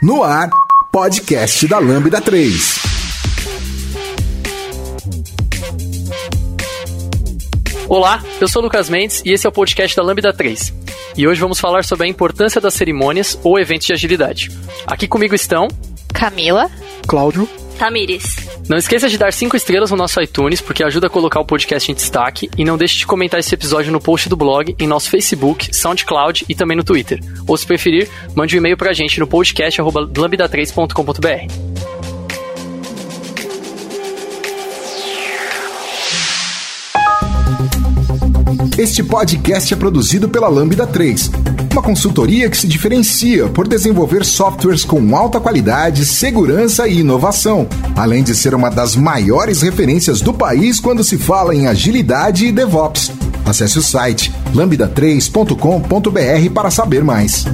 No ar, podcast da Lambda 3. Olá, eu sou o Lucas Mendes e esse é o podcast da Lambda 3. E hoje vamos falar sobre a importância das cerimônias ou eventos de agilidade. Aqui comigo estão Camila, Cláudio, Tamires. Não esqueça de dar 5 estrelas no nosso iTunes, porque ajuda a colocar o podcast em destaque. E não deixe de comentar esse episódio no post do blog, em nosso Facebook, SoundCloud e também no Twitter. Ou se preferir, mande um e-mail pra gente no podcast.lambda3.com.br. Este podcast é produzido pela Lambda 3, uma consultoria que se diferencia por desenvolver softwares com alta qualidade, segurança e inovação, além de ser uma das maiores referências do país quando se fala em agilidade e DevOps. Acesse o site lambda3.com.br para saber mais.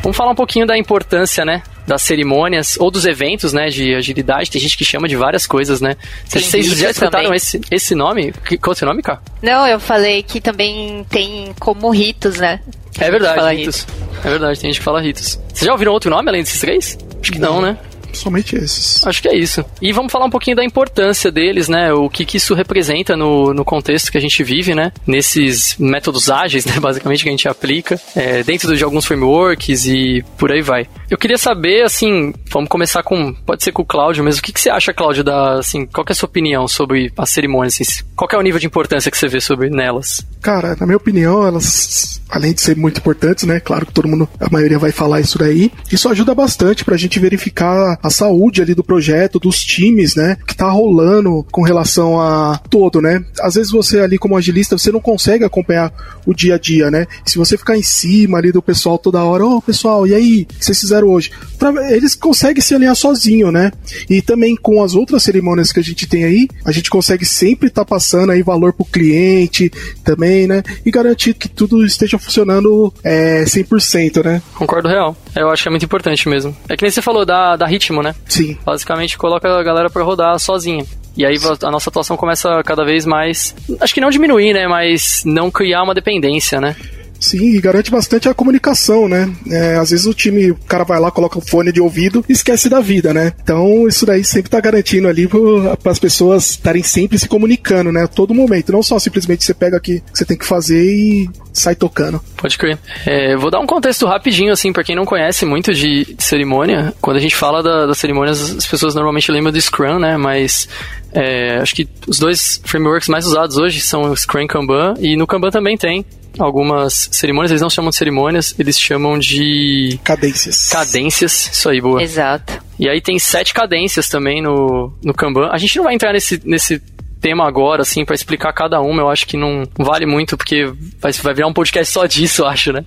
Vamos falar um pouquinho da importância, né? Das cerimônias ou dos eventos, né? De agilidade. Tem gente que chama de várias coisas, né? Vocês já escutaram esse, esse nome? Qual é o seu nome, cara? Não, eu falei que também tem como ritos, né? É verdade, ritos. É verdade, tem gente que fala ritos. Vocês já ouviram outro nome além desses três? Acho que não, né? Somente esses. Acho que é isso. E vamos falar um pouquinho da importância deles, né? O que, que isso representa no, no contexto que a gente vive, né? Nesses métodos ágeis, né? Basicamente, que a gente aplica é, dentro de alguns frameworks e por aí vai. Eu queria saber, assim, vamos começar com, pode ser com o Cláudio mesmo. O que, que você acha, Cláudio, da, assim, qual que é a sua opinião sobre as cerimônias? Assim, qual que é o nível de importância que você vê sobre nelas? Cara, na minha opinião, elas, além de ser muito importantes, né? Claro que todo mundo, a maioria vai falar isso daí. Isso ajuda bastante pra gente verificar a saúde ali do projeto, dos times, né? Que tá rolando com relação a todo, né? Às vezes você ali como agilista, você não consegue acompanhar o dia a dia, né? Se você ficar em cima ali do pessoal toda hora, ô pessoal, e aí? O que vocês fizeram hoje? Eles conseguem se alinhar sozinho, né? E também com as outras cerimônias que a gente tem aí, a gente consegue sempre estar passando aí valor pro cliente também, né? E garantir que tudo esteja funcionando é, 100%, né? Concordo real. Eu acho que é muito importante mesmo. É que nem você falou da, da ritmo, né? Sim. basicamente coloca a galera pra rodar sozinha. E aí a nossa atuação começa cada vez mais. Acho que não diminuir, né? Mas não criar uma dependência, né? Sim, e garante bastante a comunicação, né? É, às vezes o time, o cara vai lá, coloca o fone de ouvido e esquece da vida, né? Então isso daí sempre tá garantindo ali para as pessoas estarem sempre se comunicando, né? A todo momento. Não só simplesmente você pega aqui que você tem que fazer e sai tocando. Pode crer. É, vou dar um contexto rapidinho, assim, pra quem não conhece muito de, de cerimônia. Quando a gente fala da- das cerimônias, as pessoas normalmente lembram do Scrum, né? Mas é, acho que os dois frameworks mais usados hoje são o Scrum e Kanban. E no Kanban também tem algumas cerimônias. Eles não chamam de cerimônias, eles chamam de Cadências. cadências. Isso aí, boa. Exato. E aí tem sete cadências também no, no Kanban. A gente não vai entrar nesse, nesse tema agora, assim, pra explicar cada uma. Eu acho que não vale muito, porque vai, vai virar um podcast só disso, eu acho, né?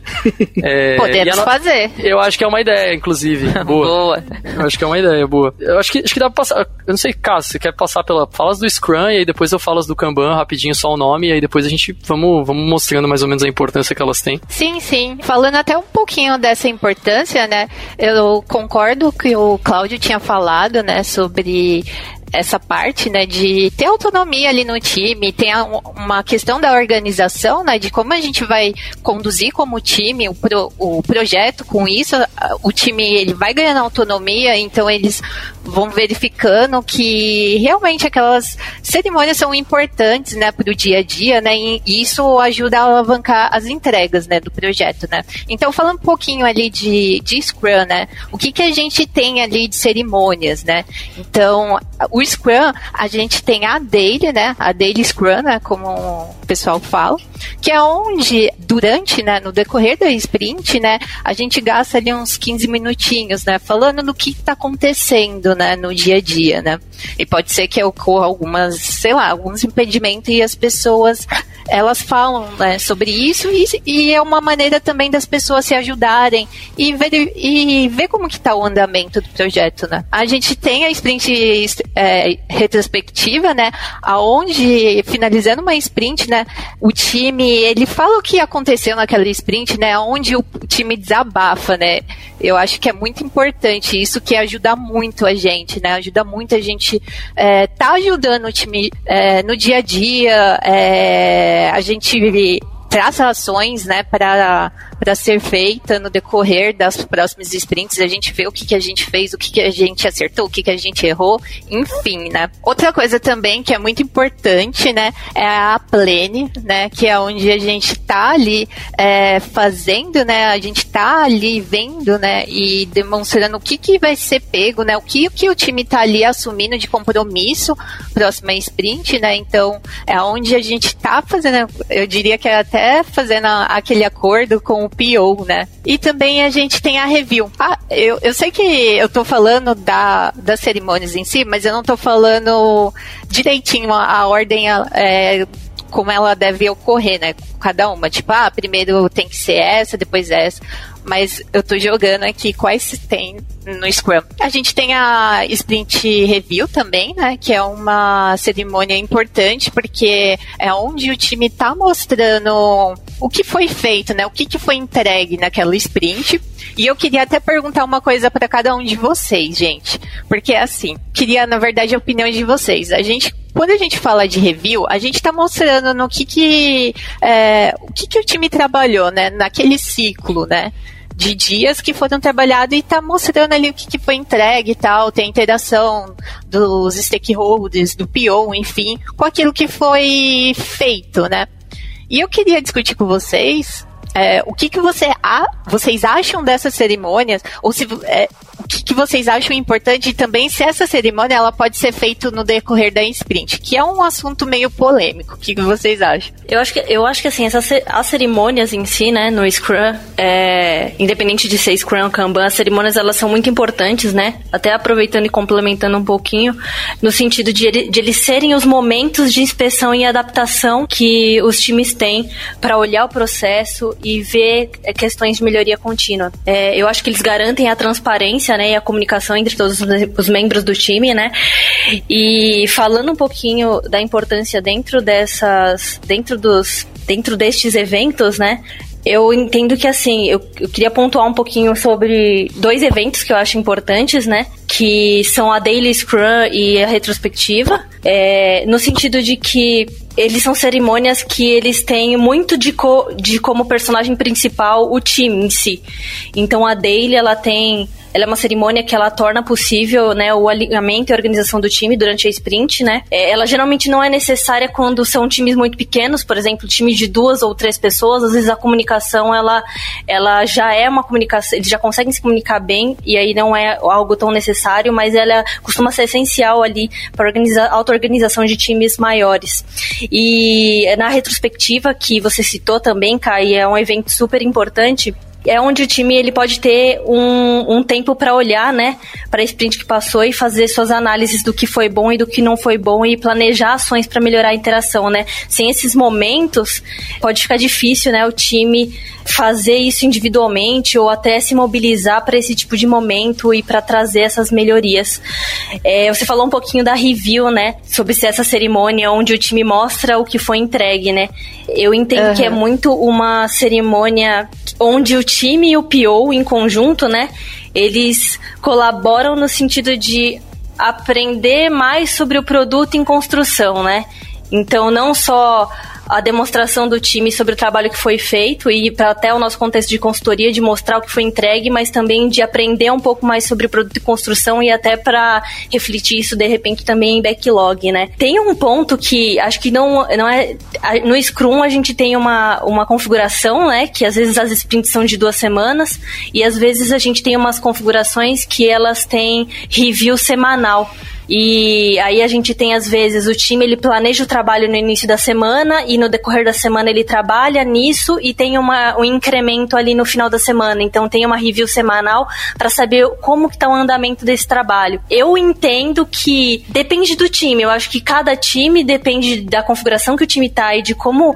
É, Podemos a fazer. Eu acho que é uma ideia, inclusive. Boa. Boa. Eu acho que é uma ideia boa. Eu acho que, acho que dá pra passar. Eu não sei, Cássio, você quer passar pela. Falas do Scrum e aí depois eu falo do Kanban rapidinho, só o nome, e aí depois a gente vamos, vamos mostrando mais ou menos a importância que elas têm. Sim, sim. Falando até um pouquinho dessa importância, né? Eu concordo que o Cláudio tinha falado, né, sobre essa parte, né, de ter autonomia ali no time, tem uma questão da organização, né, de como a gente vai conduzir como time o, pro- o projeto com isso, o time ele vai ganhando autonomia, então eles vão verificando que realmente aquelas cerimônias são importantes, né, para o dia a dia, né, e isso ajuda a alavancar as entregas, né, do projeto, né. Então, falando um pouquinho ali de, de Scrum, né, o que que a gente tem ali de cerimônias, né, então, o Scrum, a gente tem a Daily, né, a Daily Scrum, né, como o pessoal fala, que é onde, durante, né, no decorrer da sprint, né, a gente gasta ali uns 15 minutinhos, né, falando do que está acontecendo, né, no dia a dia, né. E pode ser que ocorra algumas, sei lá, alguns impedimentos e as pessoas, elas falam, né, sobre isso e, e é uma maneira também das pessoas se ajudarem e ver, e ver como que tá o andamento do projeto, né. A gente tem a sprint é, retrospectiva, né, aonde, finalizando uma sprint, né, o time, ele fala o que aconteceu naquela sprint, né, onde o time desabafa, né, eu acho que é muito importante isso que ajuda muito a gente, né, ajuda muito a gente é, tá ajudando o time é, no dia a dia, é, a gente traça ações, né, para ser feita no decorrer das próximas sprints, a gente vê o que, que a gente fez, o que, que a gente acertou, o que, que a gente errou, enfim, né. Outra coisa também que é muito importante, né, é a plane, né, que é onde a gente tá ali é, fazendo, né, a gente tá ali vendo, né, e demonstrando o que, que vai ser pego, né, o que, o que o time tá ali assumindo de compromisso próxima sprint, né, então é onde a gente tá fazendo, eu diria que é até fazendo aquele acordo com o PO, né? E também a gente tem a review. Ah, eu, eu sei que eu tô falando da, das cerimônias em si, mas eu não tô falando direitinho a, a ordem é, como ela deve ocorrer, né? Cada uma. Tipo, ah, primeiro tem que ser essa, depois essa mas eu tô jogando aqui quais tem no Scrum. A gente tem a Sprint Review também, né? Que é uma cerimônia importante, porque é onde o time tá mostrando o que foi feito, né? O que, que foi entregue naquela sprint. E eu queria até perguntar uma coisa para cada um de vocês, gente. Porque assim, queria, na verdade, a opinião de vocês. A gente quando a gente fala de review, a gente está mostrando no que que, é, o que que o time trabalhou, né, naquele ciclo, né, de dias que foram trabalhados e está mostrando ali o que, que foi entregue e tal, tem interação dos stakeholders, do PO, enfim, com aquilo que foi feito, né. E eu queria discutir com vocês é, o que, que você a, vocês acham dessas cerimônias, ou se é, que, que, vocês acham importante e também se essa cerimônia ela pode ser feita no decorrer da sprint, que é um assunto meio polêmico. O que, que vocês acham? Eu acho que, eu acho que assim, as cerimônias em si, né, no Scrum, é, independente de ser Scrum ou Kanban, as cerimônias elas são muito importantes, né? Até aproveitando e complementando um pouquinho, no sentido de, de eles serem os momentos de inspeção e adaptação que os times têm para olhar o processo e ver é, questões de melhoria contínua. É, eu acho que eles garantem a transparência né, e a comunicação entre todos os membros do time, né? E falando um pouquinho da importância dentro dessas, dentro dos, dentro destes eventos, né? Eu entendo que, assim, eu, eu, queria pontuar um pouquinho sobre dois eventos que eu acho importantes, né? Que são a Daily Scrum e a retrospectiva. É, no sentido de que eles são cerimônias que eles têm muito de, co, de como personagem principal o time em si. Então a Daily, ela tem ela é uma cerimônia que ela torna possível, né, o alinhamento e organização do time durante a sprint, né? É, ela geralmente não é necessária quando são times muito pequenos, por exemplo, time de duas ou três pessoas, às vezes a comunicação ela, ela já é uma comunicação, eles já conseguem se comunicar bem e aí não é algo tão necessário, mas ela costuma ser essencial ali para a auto-organização de times maiores. E na retrospectiva que você citou também, Kai, é um evento super importante é onde o time ele pode ter um, um tempo para olhar, né, para a sprint que passou e fazer suas análises do que foi bom e do que não foi bom e planejar ações para melhorar a interação, né? Sem esses momentos, pode ficar difícil, né, o time fazer isso individualmente ou até se mobilizar para esse tipo de momento e para trazer essas melhorias. É, você falou um pouquinho da review, né, sobre se essa cerimônia onde o time mostra o que foi entregue, né? Eu entendo uhum. que é muito uma cerimônia onde o time e o PO em conjunto, né, eles colaboram no sentido de aprender mais sobre o produto em construção, né? Então, não só a demonstração do time sobre o trabalho que foi feito e para até o nosso contexto de consultoria de mostrar o que foi entregue, mas também de aprender um pouco mais sobre o produto de construção e até para refletir isso de repente também em backlog, né? Tem um ponto que acho que não não é no Scrum a gente tem uma, uma configuração, né, que às vezes as sprints são de duas semanas e às vezes a gente tem umas configurações que elas têm review semanal. E aí a gente tem às vezes o time ele planeja o trabalho no início da semana e no decorrer da semana ele trabalha nisso e tem uma, um incremento ali no final da semana. Então tem uma review semanal para saber como que tá o andamento desse trabalho. Eu entendo que depende do time. Eu acho que cada time depende da configuração que o time tá e de como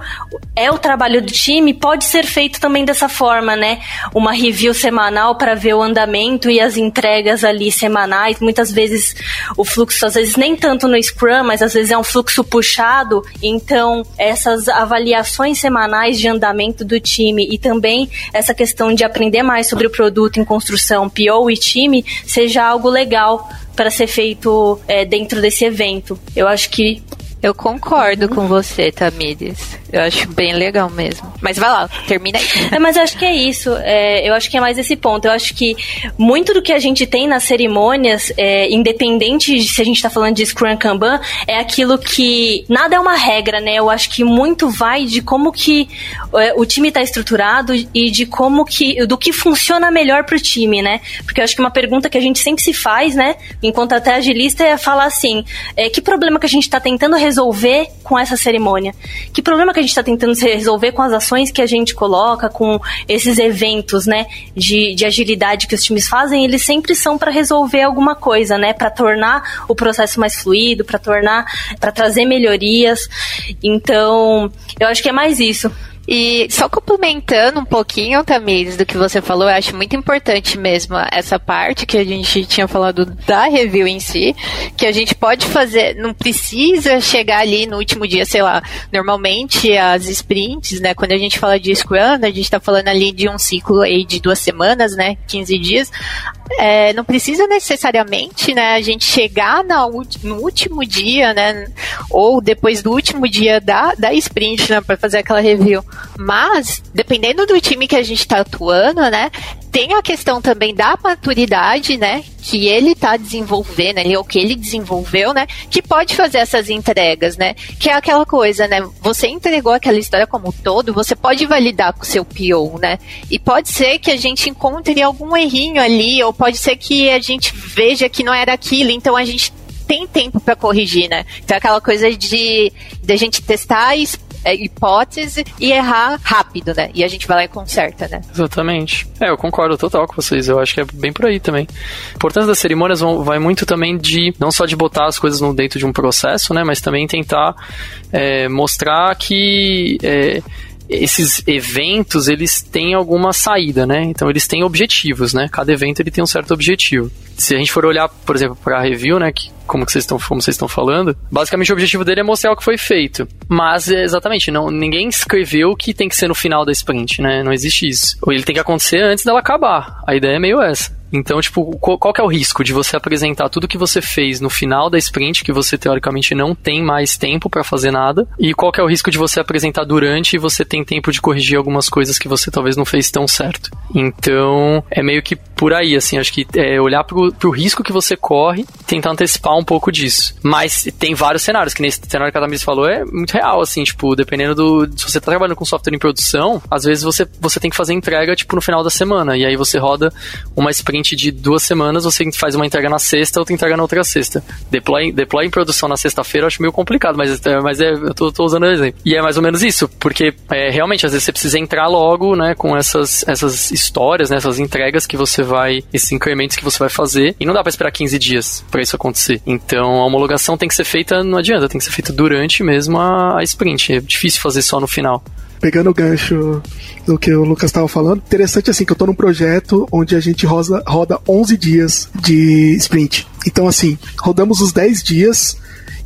é o trabalho do time. Pode ser feito também dessa forma, né? Uma review semanal para ver o andamento e as entregas ali semanais. Muitas vezes o fluxo fluxo, às vezes nem tanto no Scrum, mas às vezes é um fluxo puxado. Então, essas avaliações semanais de andamento do time e também essa questão de aprender mais sobre o produto em construção, PO e time, seja algo legal para ser feito é, dentro desse evento. Eu acho que eu concordo uhum. com você, Tamires. Eu acho bem legal mesmo. Mas vai lá, termina aí. É, mas acho que é isso. É, eu acho que é mais esse ponto. Eu acho que muito do que a gente tem nas cerimônias, é, independente de se a gente está falando de Scrum Kanban, é aquilo que nada é uma regra, né? Eu acho que muito vai de como que é, o time está estruturado e de como que do que funciona melhor para o time, né? Porque eu acho que uma pergunta que a gente sempre se faz, né, enquanto até agilista, é falar assim: é, que problema que a gente está tentando resolver com essa cerimônia? Que problema que a gente está tentando resolver com as ações que a gente coloca, com esses eventos, né, de, de agilidade que os times fazem? Eles sempre são para resolver alguma coisa, né, para tornar o processo mais fluido, para tornar, para trazer melhorias. Então, eu acho que é mais isso. E só complementando um pouquinho, Tamires, do que você falou, eu acho muito importante mesmo essa parte que a gente tinha falado da review em si, que a gente pode fazer, não precisa chegar ali no último dia, sei lá, normalmente as sprints, né, quando a gente fala de Scrum, a gente está falando ali de um ciclo aí de duas semanas, né, 15 dias, é, não precisa necessariamente, né, a gente chegar na, no último dia, né, ou depois do último dia da, da sprint, né, para fazer aquela review. Mas, dependendo do time que a gente está atuando, né, tem a questão também da maturidade, né, que ele está desenvolvendo, ou que ele desenvolveu, né, que pode fazer essas entregas, né, que é aquela coisa, né, você entregou aquela história como um todo, você pode validar com o seu PO, né, e pode ser que a gente encontre algum errinho ali, ou pode ser que a gente veja que não era aquilo, então a gente tem tempo para corrigir, né? Então é aquela coisa de, de a gente testar e é, hipótese e errar rápido, né? E a gente vai lá e conserta, né? Exatamente. É, eu concordo total com vocês. Eu acho que é bem por aí também. A importância das cerimônias vão, vai muito também de não só de botar as coisas no, dentro de um processo, né? Mas também tentar é, mostrar que é, esses eventos eles têm alguma saída, né? Então eles têm objetivos, né? Cada evento ele tem um certo objetivo. Se a gente for olhar, por exemplo, para a review, né, que como que vocês estão como vocês estão falando, basicamente o objetivo dele é mostrar o que foi feito. Mas exatamente, não ninguém escreveu que tem que ser no final da sprint, né? Não existe isso. Ou ele tem que acontecer antes dela acabar. A ideia é meio essa. Então, tipo, qual, que é o risco de você apresentar tudo que você fez no final da sprint, que você teoricamente não tem mais tempo para fazer nada, e qual que é o risco de você apresentar durante e você tem tempo de corrigir algumas coisas que você talvez não fez tão certo. Então, é meio que por aí, assim, acho que é olhar pro, pro risco que você corre, tentar antecipar um pouco disso. Mas tem vários cenários, que nesse cenário que a Tamiris falou é muito real, assim, tipo, dependendo do. Se você tá trabalhando com software em produção, às vezes você, você tem que fazer entrega, tipo, no final da semana, e aí você roda uma sprint de duas semanas, você faz uma entrega na sexta, outra entrega na outra sexta. Deploy, deploy em produção na sexta-feira eu acho meio complicado, mas, é, mas é, eu tô, tô usando o exemplo. E é mais ou menos isso, porque é, realmente, às vezes você precisa entrar logo, né, com essas, essas histórias, né, essas entregas que você vai, esses incrementos que você vai fazer, e não dá para esperar 15 dias para isso acontecer. Então a homologação tem que ser feita, não adianta, tem que ser feita durante mesmo a, sprint. É difícil fazer só no final pegando o gancho do que o Lucas estava falando, interessante assim que eu estou num projeto onde a gente roda, roda 11 dias de sprint. Então assim, rodamos os 10 dias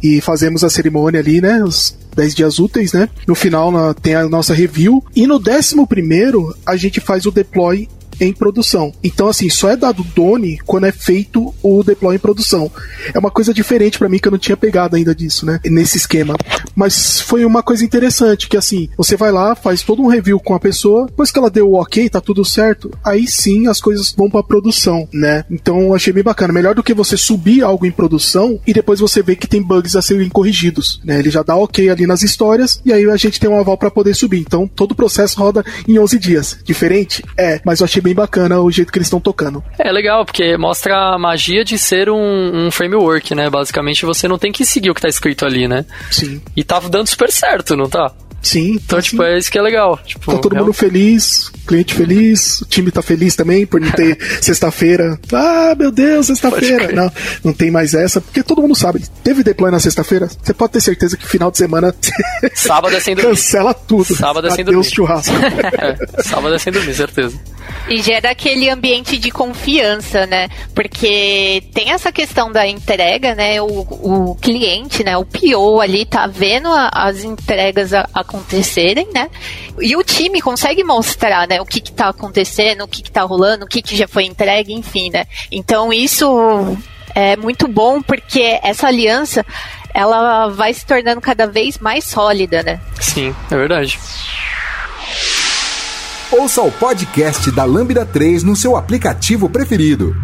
e fazemos a cerimônia ali, né, os 10 dias úteis, né? No final na, tem a nossa review e no décimo primeiro a gente faz o deploy em produção. Então, assim, só é dado Done quando é feito o deploy em produção. É uma coisa diferente para mim que eu não tinha pegado ainda disso, né? Nesse esquema. Mas foi uma coisa interessante que assim, você vai lá, faz todo um review com a pessoa, depois que ela deu o ok, tá tudo certo, aí sim as coisas vão para produção, né? Então achei bem bacana. Melhor do que você subir algo em produção e depois você ver que tem bugs a serem corrigidos, né? Ele já dá ok ali nas histórias e aí a gente tem um aval para poder subir. Então todo o processo roda em 11 dias. Diferente? É, mas eu achei bem bem bacana o jeito que eles estão tocando. É legal, porque mostra a magia de ser um, um, framework, né? Basicamente você não tem que seguir o que tá escrito ali, né? Sim. E tá dando super certo, não tá? Sim. Então, tá tipo, sim. é isso que é legal. Tipo, tá todo é mundo um... feliz, cliente feliz, o time tá feliz também por não ter sexta-feira. Ah, meu Deus, sexta-feira. Não, não tem mais essa, porque todo mundo sabe. Teve deploy na sexta-feira, você pode ter certeza que final de semana. Sábado é sem dormir. Cancela tudo. Sábado é sem Adeus, dormir. churrasco. é, sábado é sem dormir, certeza. E gera aquele ambiente de confiança, né? Porque tem essa questão da entrega, né? O, o cliente, né? O PO ali tá vendo a, as entregas a, acontecerem, né? E o time consegue mostrar, né? O que que tá acontecendo, o que que tá rolando, o que que já foi entregue, enfim, né? Então isso é muito bom porque essa aliança ela vai se tornando cada vez mais sólida, né? Sim, é verdade. Ouça o podcast da Lambda 3 no seu aplicativo preferido.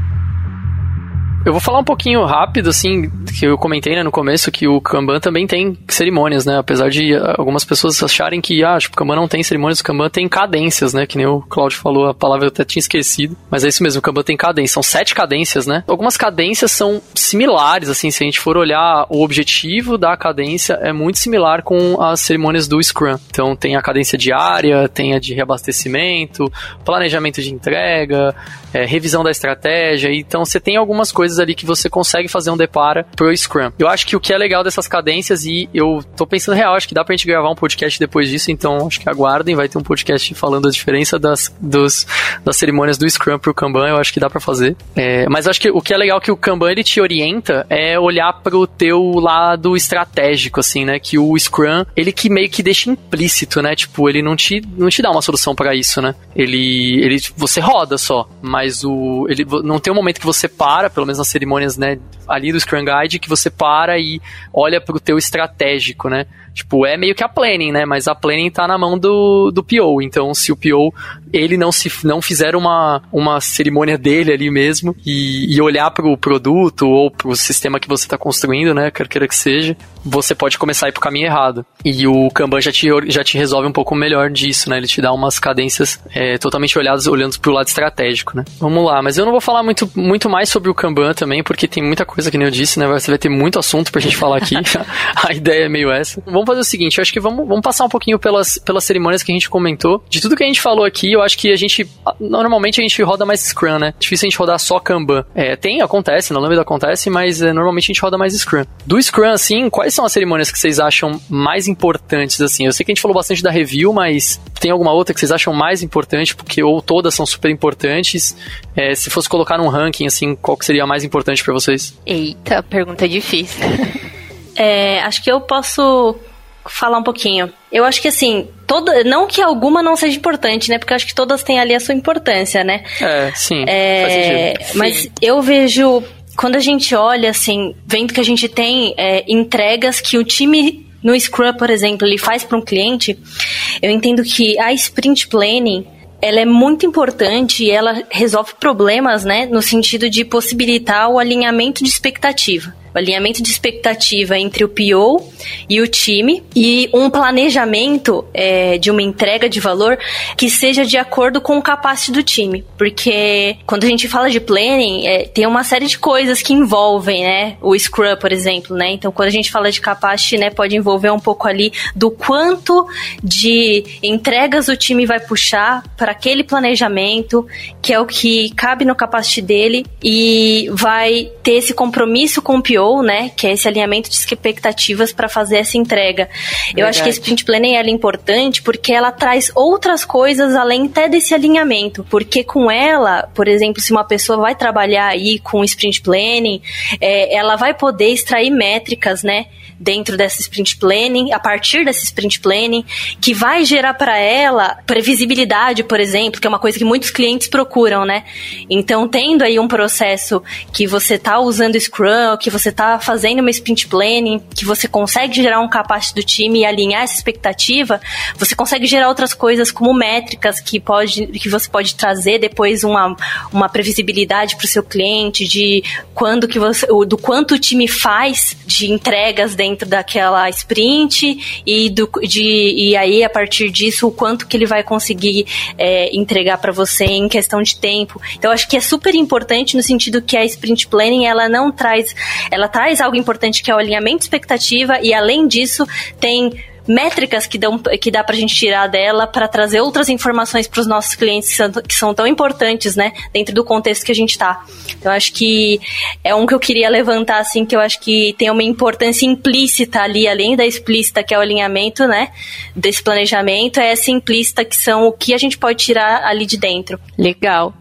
Eu vou falar um pouquinho rápido, assim, que eu comentei né, no começo que o Kanban também tem cerimônias, né? Apesar de algumas pessoas acharem que, ah, tipo, o Kanban não tem cerimônias, o Kanban tem cadências, né? Que nem o Claudio falou, a palavra eu até tinha esquecido. Mas é isso mesmo, o Kanban tem cadência. São sete cadências, né? Algumas cadências são similares, assim, se a gente for olhar o objetivo da cadência, é muito similar com as cerimônias do Scrum. Então tem a cadência diária, tem a de reabastecimento, planejamento de entrega, é, revisão da estratégia. Então você tem algumas coisas ali que você consegue fazer um depara pro Scrum. Eu acho que o que é legal dessas cadências, e eu tô pensando real, acho que dá pra gente gravar um podcast depois disso, então acho que aguardem, vai ter um podcast falando a diferença das, dos, das cerimônias do Scrum pro Kanban, eu acho que dá pra fazer. É, mas acho que o que é legal que o Kanban ele te orienta é olhar pro teu lado estratégico, assim, né? Que o Scrum, ele que meio que deixa implícito, né? Tipo, ele não te, não te dá uma solução para isso, né? Ele, ele, você roda só, mas o, ele não tem um momento que você para, pelo menos cerimônias, né, ali do Scrum Guide, que você para e olha pro teu estratégico, né? Tipo, é meio que a planning, né? Mas a planning tá na mão do, do PO. Então, se o PO, ele não se não fizer uma, uma cerimônia dele ali mesmo e, e olhar pro produto ou pro sistema que você tá construindo, né? Quer queira que seja, você pode começar a ir pro caminho errado. E o Kanban já te, já te resolve um pouco melhor disso, né? Ele te dá umas cadências é, totalmente olhadas, olhando pro lado estratégico, né? Vamos lá, mas eu não vou falar muito, muito mais sobre o Kanban também, porque tem muita coisa que nem eu disse, né? Você vai ter muito assunto pra gente falar aqui. a ideia é meio essa. Vamos vamos fazer o seguinte, eu acho que vamos, vamos passar um pouquinho pelas, pelas cerimônias que a gente comentou. De tudo que a gente falou aqui, eu acho que a gente, normalmente a gente roda mais Scrum, né? Difícil a gente rodar só Kanban. É, tem, acontece, na Lambda acontece, mas é, normalmente a gente roda mais Scrum. Do Scrum, assim, quais são as cerimônias que vocês acham mais importantes, assim? Eu sei que a gente falou bastante da review, mas tem alguma outra que vocês acham mais importante, porque ou todas são super importantes? É, se fosse colocar num ranking, assim, qual que seria a mais importante para vocês? Eita, pergunta difícil. É, acho que eu posso falar um pouquinho. Eu acho que assim, toda, não que alguma não seja importante, né? Porque eu acho que todas têm ali a sua importância, né? É, sim. É, mas sim. eu vejo quando a gente olha assim, vendo que a gente tem é, entregas que o time no Scrum, por exemplo, ele faz para um cliente, eu entendo que a sprint planning ela é muito importante e ela resolve problemas, né, no sentido de possibilitar o alinhamento de expectativa o alinhamento de expectativa entre o PO e o time e um planejamento é, de uma entrega de valor que seja de acordo com o capacity do time. Porque quando a gente fala de planning, é, tem uma série de coisas que envolvem, né? O Scrum, por exemplo, né? Então, quando a gente fala de capacity, né, pode envolver um pouco ali do quanto de entregas o time vai puxar para aquele planejamento, que é o que cabe no capacity dele e vai ter esse compromisso com o PO né? Que é esse alinhamento de expectativas para fazer essa entrega. Verdade. Eu acho que esse sprint planning é importante porque ela traz outras coisas além até desse alinhamento. Porque com ela, por exemplo, se uma pessoa vai trabalhar aí com sprint planning, é, ela vai poder extrair métricas, né? Dentro dessa sprint planning, a partir dessa sprint planning, que vai gerar para ela previsibilidade, por exemplo, que é uma coisa que muitos clientes procuram, né? Então, tendo aí um processo que você está usando Scrum, que você está fazendo uma sprint planning, que você consegue gerar um capacete do time e alinhar essa expectativa, você consegue gerar outras coisas como métricas que, pode, que você pode trazer depois uma, uma previsibilidade para o seu cliente de quando que você, do quanto o time faz de entregas dentro dentro daquela sprint e, do, de, e aí a partir disso o quanto que ele vai conseguir é, entregar para você em questão de tempo. Então acho que é super importante no sentido que a sprint planning ela não traz, ela traz algo importante que é o alinhamento de expectativa e além disso tem métricas que, dão, que dá pra gente tirar dela para trazer outras informações para os nossos clientes que são, que são, tão importantes, né, dentro do contexto que a gente está. Então, acho que é um que eu queria levantar, assim, que eu acho que tem uma importância implícita ali, além da explícita, que é o alinhamento, né, desse planejamento, é essa implícita que são o que a gente pode tirar ali de dentro. Legal.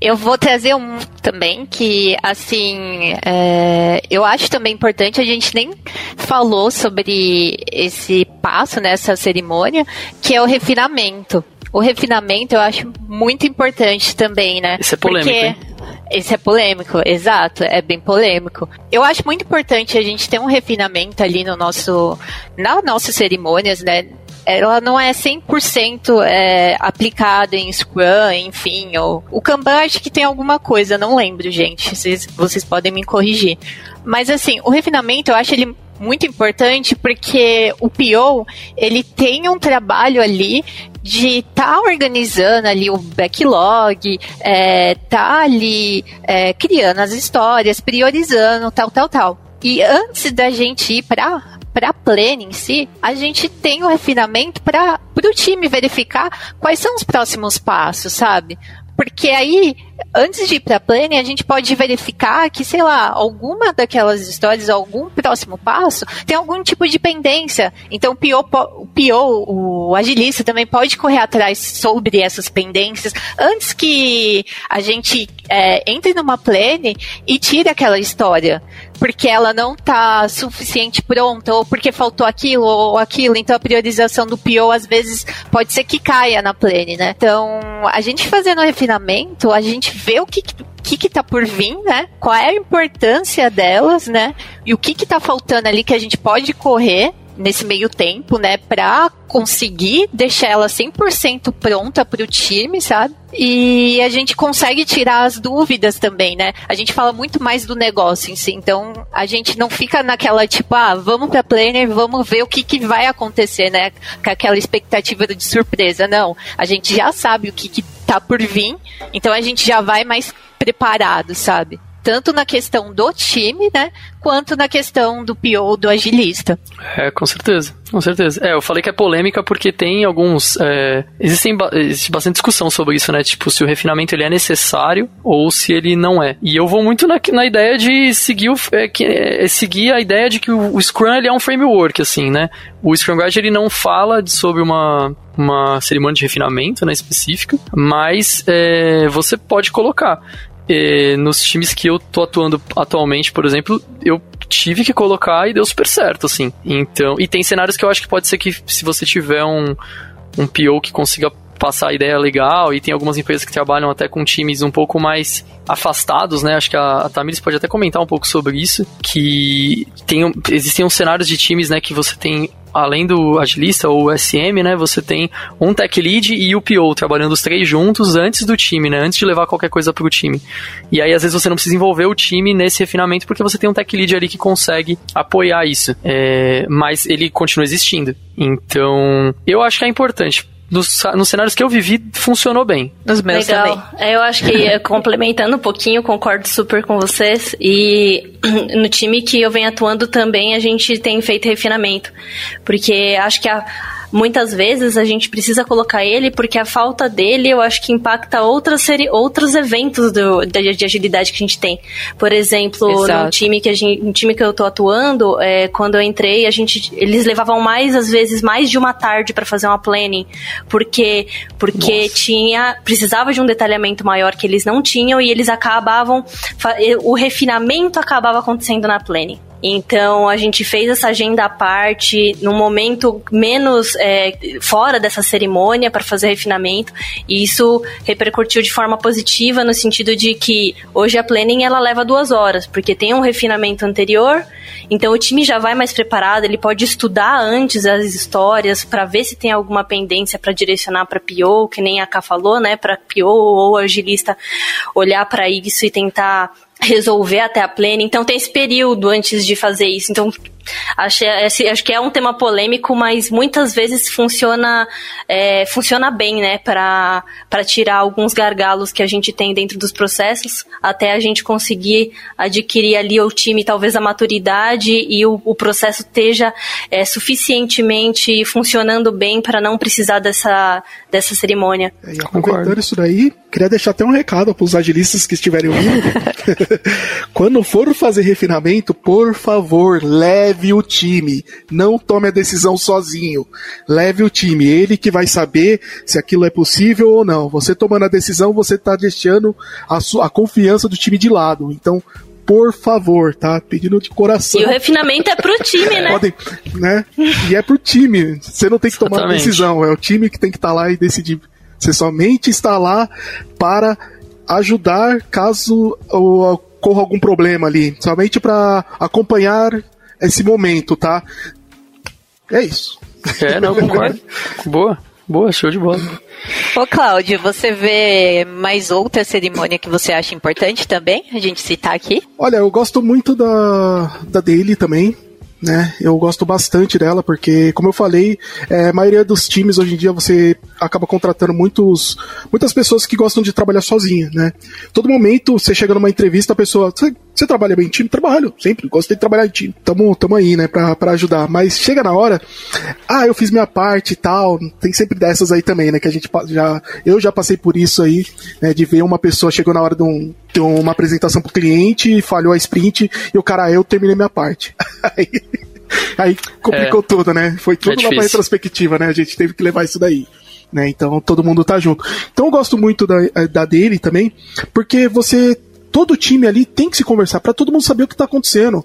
Eu vou trazer um também que, assim, é, eu acho também importante, a gente nem falou sobre esse passo nessa cerimônia, que é o refinamento. O refinamento eu acho muito importante também, né? Isso é polêmico, Porque... hein? Esse é polêmico, exato, é bem polêmico. Eu acho muito importante a gente ter um refinamento ali no nosso, nas nossas cerimônias, né? Ela não é 100% é, aplicada em Scrum, enfim, ou, o Kanban acho que tem alguma coisa, não lembro, gente, vocês, vocês podem me corrigir. Mas assim, o refinamento eu acho ele muito importante porque o PO ele tem um trabalho ali de estar tá organizando ali o backlog, é, tá ali é, criando as histórias, priorizando, tal, tal, tal. E antes da gente ir para para a plane em si, a gente tem o refinamento para o time verificar quais são os próximos passos, sabe? Porque aí, antes de ir para a planning, a gente pode verificar que, sei lá, alguma daquelas histórias, algum próximo passo, tem algum tipo de pendência. Então, o PO, o, PO, o agilista também pode correr atrás sobre essas pendências antes que a gente é, entre numa plane e tire aquela história porque ela não está suficiente pronta, ou porque faltou aquilo ou aquilo. Então a priorização do PO às vezes pode ser que caia na plane, né? Então, a gente fazendo refinamento, a gente vê o que, que que tá por vir, né? Qual é a importância delas, né? E o que que tá faltando ali que a gente pode correr nesse meio tempo, né, para conseguir deixar ela 100% pronta para o time, sabe? E a gente consegue tirar as dúvidas também, né? A gente fala muito mais do negócio em si, então a gente não fica naquela tipo, ah, vamos para planner, vamos ver o que, que vai acontecer, né? Com aquela expectativa de surpresa. Não, a gente já sabe o que, que tá por vir, então a gente já vai mais preparado, sabe? Tanto na questão do time, né, quanto na questão do PO do agilista. É, com certeza, com certeza. É, eu falei que é polêmica porque tem alguns, é, existem existe bastante discussão sobre isso, né, tipo se o refinamento ele é necessário ou se ele não é. E eu vou muito na, na ideia de seguir o, é, que, é, seguir a ideia de que o, o Scrum ele é um framework, assim, né. O Scrum Guide ele não fala de, sobre uma uma cerimônia de refinamento né, específica, mas é, você pode colocar. E nos times que eu tô atuando atualmente, por exemplo, eu tive que colocar e deu super certo, assim. Então, e tem cenários que eu acho que pode ser que se você tiver um, um PO que consiga passar a ideia legal, e tem algumas empresas que trabalham até com times um pouco mais afastados, né? Acho que a, a Tamiris pode até comentar um pouco sobre isso, que tem, existem uns cenários de times, né, que você tem além do agilista ou SM, né, você tem um tech lead e o PO trabalhando os três juntos antes do time, né, antes de levar qualquer coisa para o time. E aí às vezes você não precisa envolver o time nesse refinamento porque você tem um tech lead ali que consegue apoiar isso, é, mas ele continua existindo. Então, eu acho que é importante nos, nos cenários que eu vivi, funcionou bem. Nos meus Legal. também. É, eu acho que, eh, complementando um pouquinho, concordo super com vocês. E no time que eu venho atuando também, a gente tem feito refinamento. Porque acho que a muitas vezes a gente precisa colocar ele porque a falta dele eu acho que impacta outras série, outros eventos do, de, de, agilidade que a gente tem. Por exemplo, Exato. no time que a gente, no time que eu tô atuando, é, quando eu entrei, a gente eles levavam mais às vezes mais de uma tarde para fazer uma planning, porque porque Nossa. tinha precisava de um detalhamento maior que eles não tinham e eles acabavam o refinamento acabava acontecendo na planning. Então a gente fez essa agenda à parte, num momento menos é, fora dessa cerimônia para fazer refinamento, e isso repercutiu de forma positiva no sentido de que hoje a planning ela leva duas horas, porque tem um refinamento anterior, então o time já vai mais preparado, ele pode estudar antes as histórias para ver se tem alguma pendência para direcionar para PO, que nem a Ká falou, né, para PO ou agilista olhar para isso e tentar resolver até a plena. Então tem esse período antes de fazer isso. Então Acho, acho que é um tema polêmico, mas muitas vezes funciona, é, funciona bem, né, para tirar alguns gargalos que a gente tem dentro dos processos, até a gente conseguir adquirir ali o time, talvez a maturidade e o, o processo esteja é, suficientemente funcionando bem para não precisar dessa, dessa cerimônia. É, e aproveitando isso daí, queria deixar até um recado para os agilistas que estiverem ouvindo. Quando for fazer refinamento, por favor, leve leve o time. Não tome a decisão sozinho. Leve o time. Ele que vai saber se aquilo é possível ou não. Você tomando a decisão, você está deixando a, sua, a confiança do time de lado. Então, por favor, tá? Pedindo de coração. E o refinamento é pro time, né? Podem, né? E é pro time. Você não tem que tomar a decisão, é o time que tem que estar tá lá e decidir. Você somente está lá para ajudar caso ocorra algum problema ali, somente para acompanhar esse momento, tá? É isso. É, não, concordo. Boa. Boa, show de bola. Ô, Cláudio, você vê mais outra cerimônia que você acha importante também? A gente citar aqui? Olha, eu gosto muito da, da dele também né? Eu gosto bastante dela porque, como eu falei, é, a maioria dos times hoje em dia você acaba contratando muitos, muitas pessoas que gostam de trabalhar sozinha, né? Todo momento você chega numa entrevista, a pessoa, você, você trabalha bem em time? Trabalho, sempre, gosto de trabalhar em time. Tamo, tamo aí, né, pra, pra ajudar. Mas chega na hora, ah, eu fiz minha parte e tal, tem sempre dessas aí também, né, que a gente já, eu já passei por isso aí, né, de ver uma pessoa chegou na hora de, um, de uma apresentação pro cliente, falhou a sprint, e o cara, ah, eu terminei minha parte. aí, Aí complicou é, tudo, né? Foi tudo é lá pra retrospectiva, né? A gente teve que levar isso daí. Né? Então todo mundo tá junto. Então eu gosto muito da, da dele também, porque você. Todo time ali tem que se conversar para todo mundo saber o que tá acontecendo.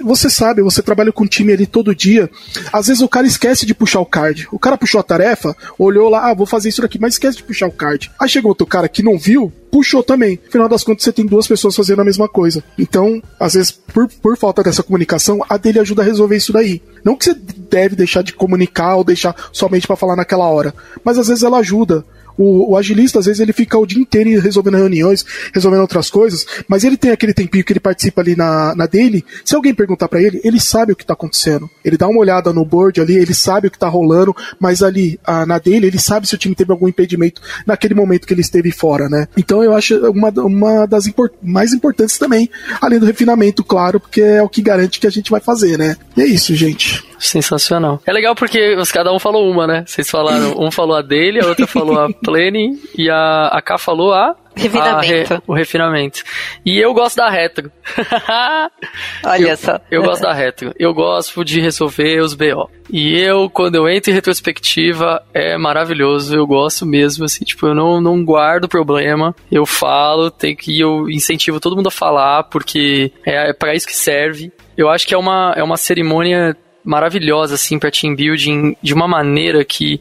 Você sabe, você trabalha com um time ali todo dia. Às vezes o cara esquece de puxar o card. O cara puxou a tarefa, olhou lá, ah, vou fazer isso aqui, mas esquece de puxar o card. Aí chegou outro cara que não viu, puxou também. Afinal das contas, você tem duas pessoas fazendo a mesma coisa. Então, às vezes, por, por falta dessa comunicação, a dele ajuda a resolver isso daí. Não que você deve deixar de comunicar ou deixar somente para falar naquela hora, mas às vezes ela ajuda. O, o, agilista, às vezes, ele fica o dia inteiro resolvendo reuniões, resolvendo outras coisas, mas ele tem aquele tempinho que ele participa ali na, na dele. Se alguém perguntar para ele, ele sabe o que tá acontecendo. Ele dá uma olhada no board ali, ele sabe o que tá rolando, mas ali, a, na dele, ele sabe se o time teve algum impedimento naquele momento que ele esteve fora, né? Então eu acho uma, uma das import, mais importantes também, além do refinamento, claro, porque é o que garante que a gente vai fazer, né? E é isso, gente. Sensacional. É legal porque os, cada um falou uma, né? Vocês falaram, um falou a dele, a outra falou a planning e a, a K falou a Refinamento. Re, o refinamento. E eu gosto da retro. Olha eu, só. Eu gosto da retro. Eu gosto de resolver os BO. E eu, quando eu entro em retrospectiva, é maravilhoso. Eu gosto mesmo, assim, tipo, eu não, não guardo problema. Eu falo, tem que eu incentivo todo mundo a falar, porque é, é para isso que serve. Eu acho que é uma, é uma cerimônia maravilhosa, assim, pra team building, de uma maneira que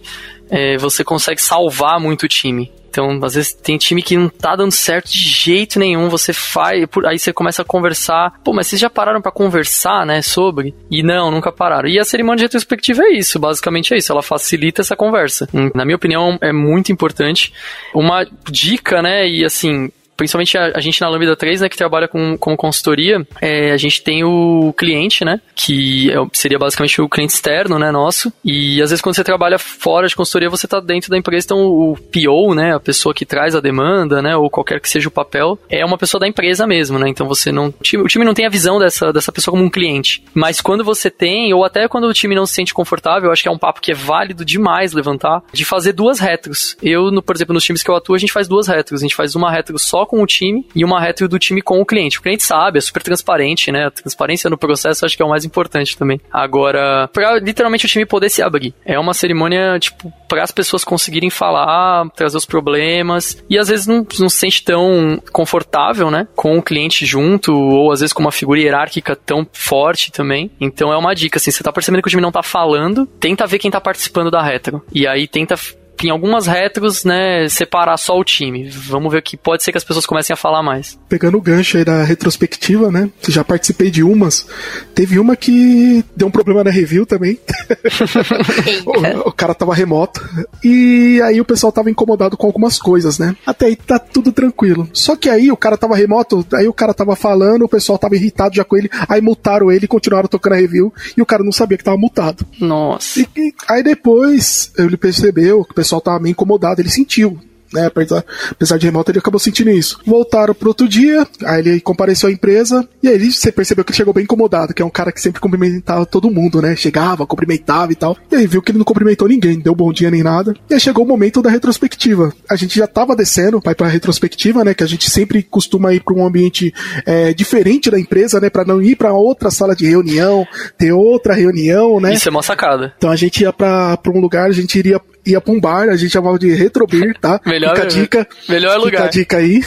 é, você consegue salvar muito o time. Então, às vezes tem time que não tá dando certo de jeito nenhum, você faz, aí você começa a conversar, pô, mas vocês já pararam para conversar, né, sobre? E não, nunca pararam. E a cerimônia de retrospectiva é isso, basicamente é isso, ela facilita essa conversa. Na minha opinião, é muito importante. Uma dica, né, e assim, principalmente a, a, gente na Lambda 3, né, que trabalha com, com consultoria, é, a gente tem o cliente, né, que é, seria basicamente o cliente externo, né, nosso, e às vezes quando você trabalha fora de consultoria, você está dentro da empresa, então o PO, né, a pessoa que traz a demanda, né, ou qualquer que seja o papel, é uma pessoa da empresa mesmo, né, então você não, o time, não tem a visão dessa, dessa pessoa como um cliente, mas quando você tem, ou até quando o time não se sente confortável, acho que é um papo que é válido demais levantar, de fazer duas retros. Eu, no, por exemplo, nos times que eu atuo, a gente faz duas retros, a gente faz uma retro só com o time e uma retro do time com o cliente. O cliente sabe, é super transparente, né? A transparência no processo acho que é o mais importante também. Agora, pra literalmente o time poder se abrir. É uma cerimônia, tipo, para as pessoas conseguirem falar, trazer os problemas e às vezes não, não se sente tão confortável, né? Com o cliente junto ou às vezes com uma figura hierárquica tão forte também. Então é uma dica, assim, você tá percebendo que o time não tá falando, tenta ver quem tá participando da retro. E aí tenta em algumas retros, né, separar só o time. Vamos ver que pode ser que as pessoas comecem a falar mais. Pegando o gancho aí da retrospectiva, né? Já participei de umas. Teve uma que deu um problema na review também. o, o, cara tava remoto. E aí o pessoal tava incomodado com algumas coisas, né? Até aí tá tudo tranquilo. Só que aí o cara tava remoto, aí o cara tava falando, o pessoal tava irritado já com ele, aí multaram ele e continuaram tocando a review, e o cara não sabia que tava multado. Nossa. E, e aí depois ele percebeu que o pessoal pessoal tava meio incomodado, ele sentiu né? Apesar, de remoto, ele acabou sentindo isso. Voltaram pro outro dia, aí ele compareceu à empresa, e aí você percebeu que ele chegou bem incomodado, que é um cara que sempre cumprimentava todo mundo, né? Chegava, cumprimentava e tal. E aí viu que ele não cumprimentou ninguém, deu bom dia nem nada. E aí chegou o momento da retrospectiva. A gente já tava descendo, vai pra retrospectiva, né? Que a gente sempre costuma ir pra um ambiente é, diferente da empresa, né? Pra não ir pra outra sala de reunião, ter outra reunião, né? Isso é uma sacada. Então a gente ia pra, pra um lugar, a gente iria ia pra um bar, a gente chamava de Retrobir, tá? melhor, fica a dica. Melhor lugar. Fica a dica aí.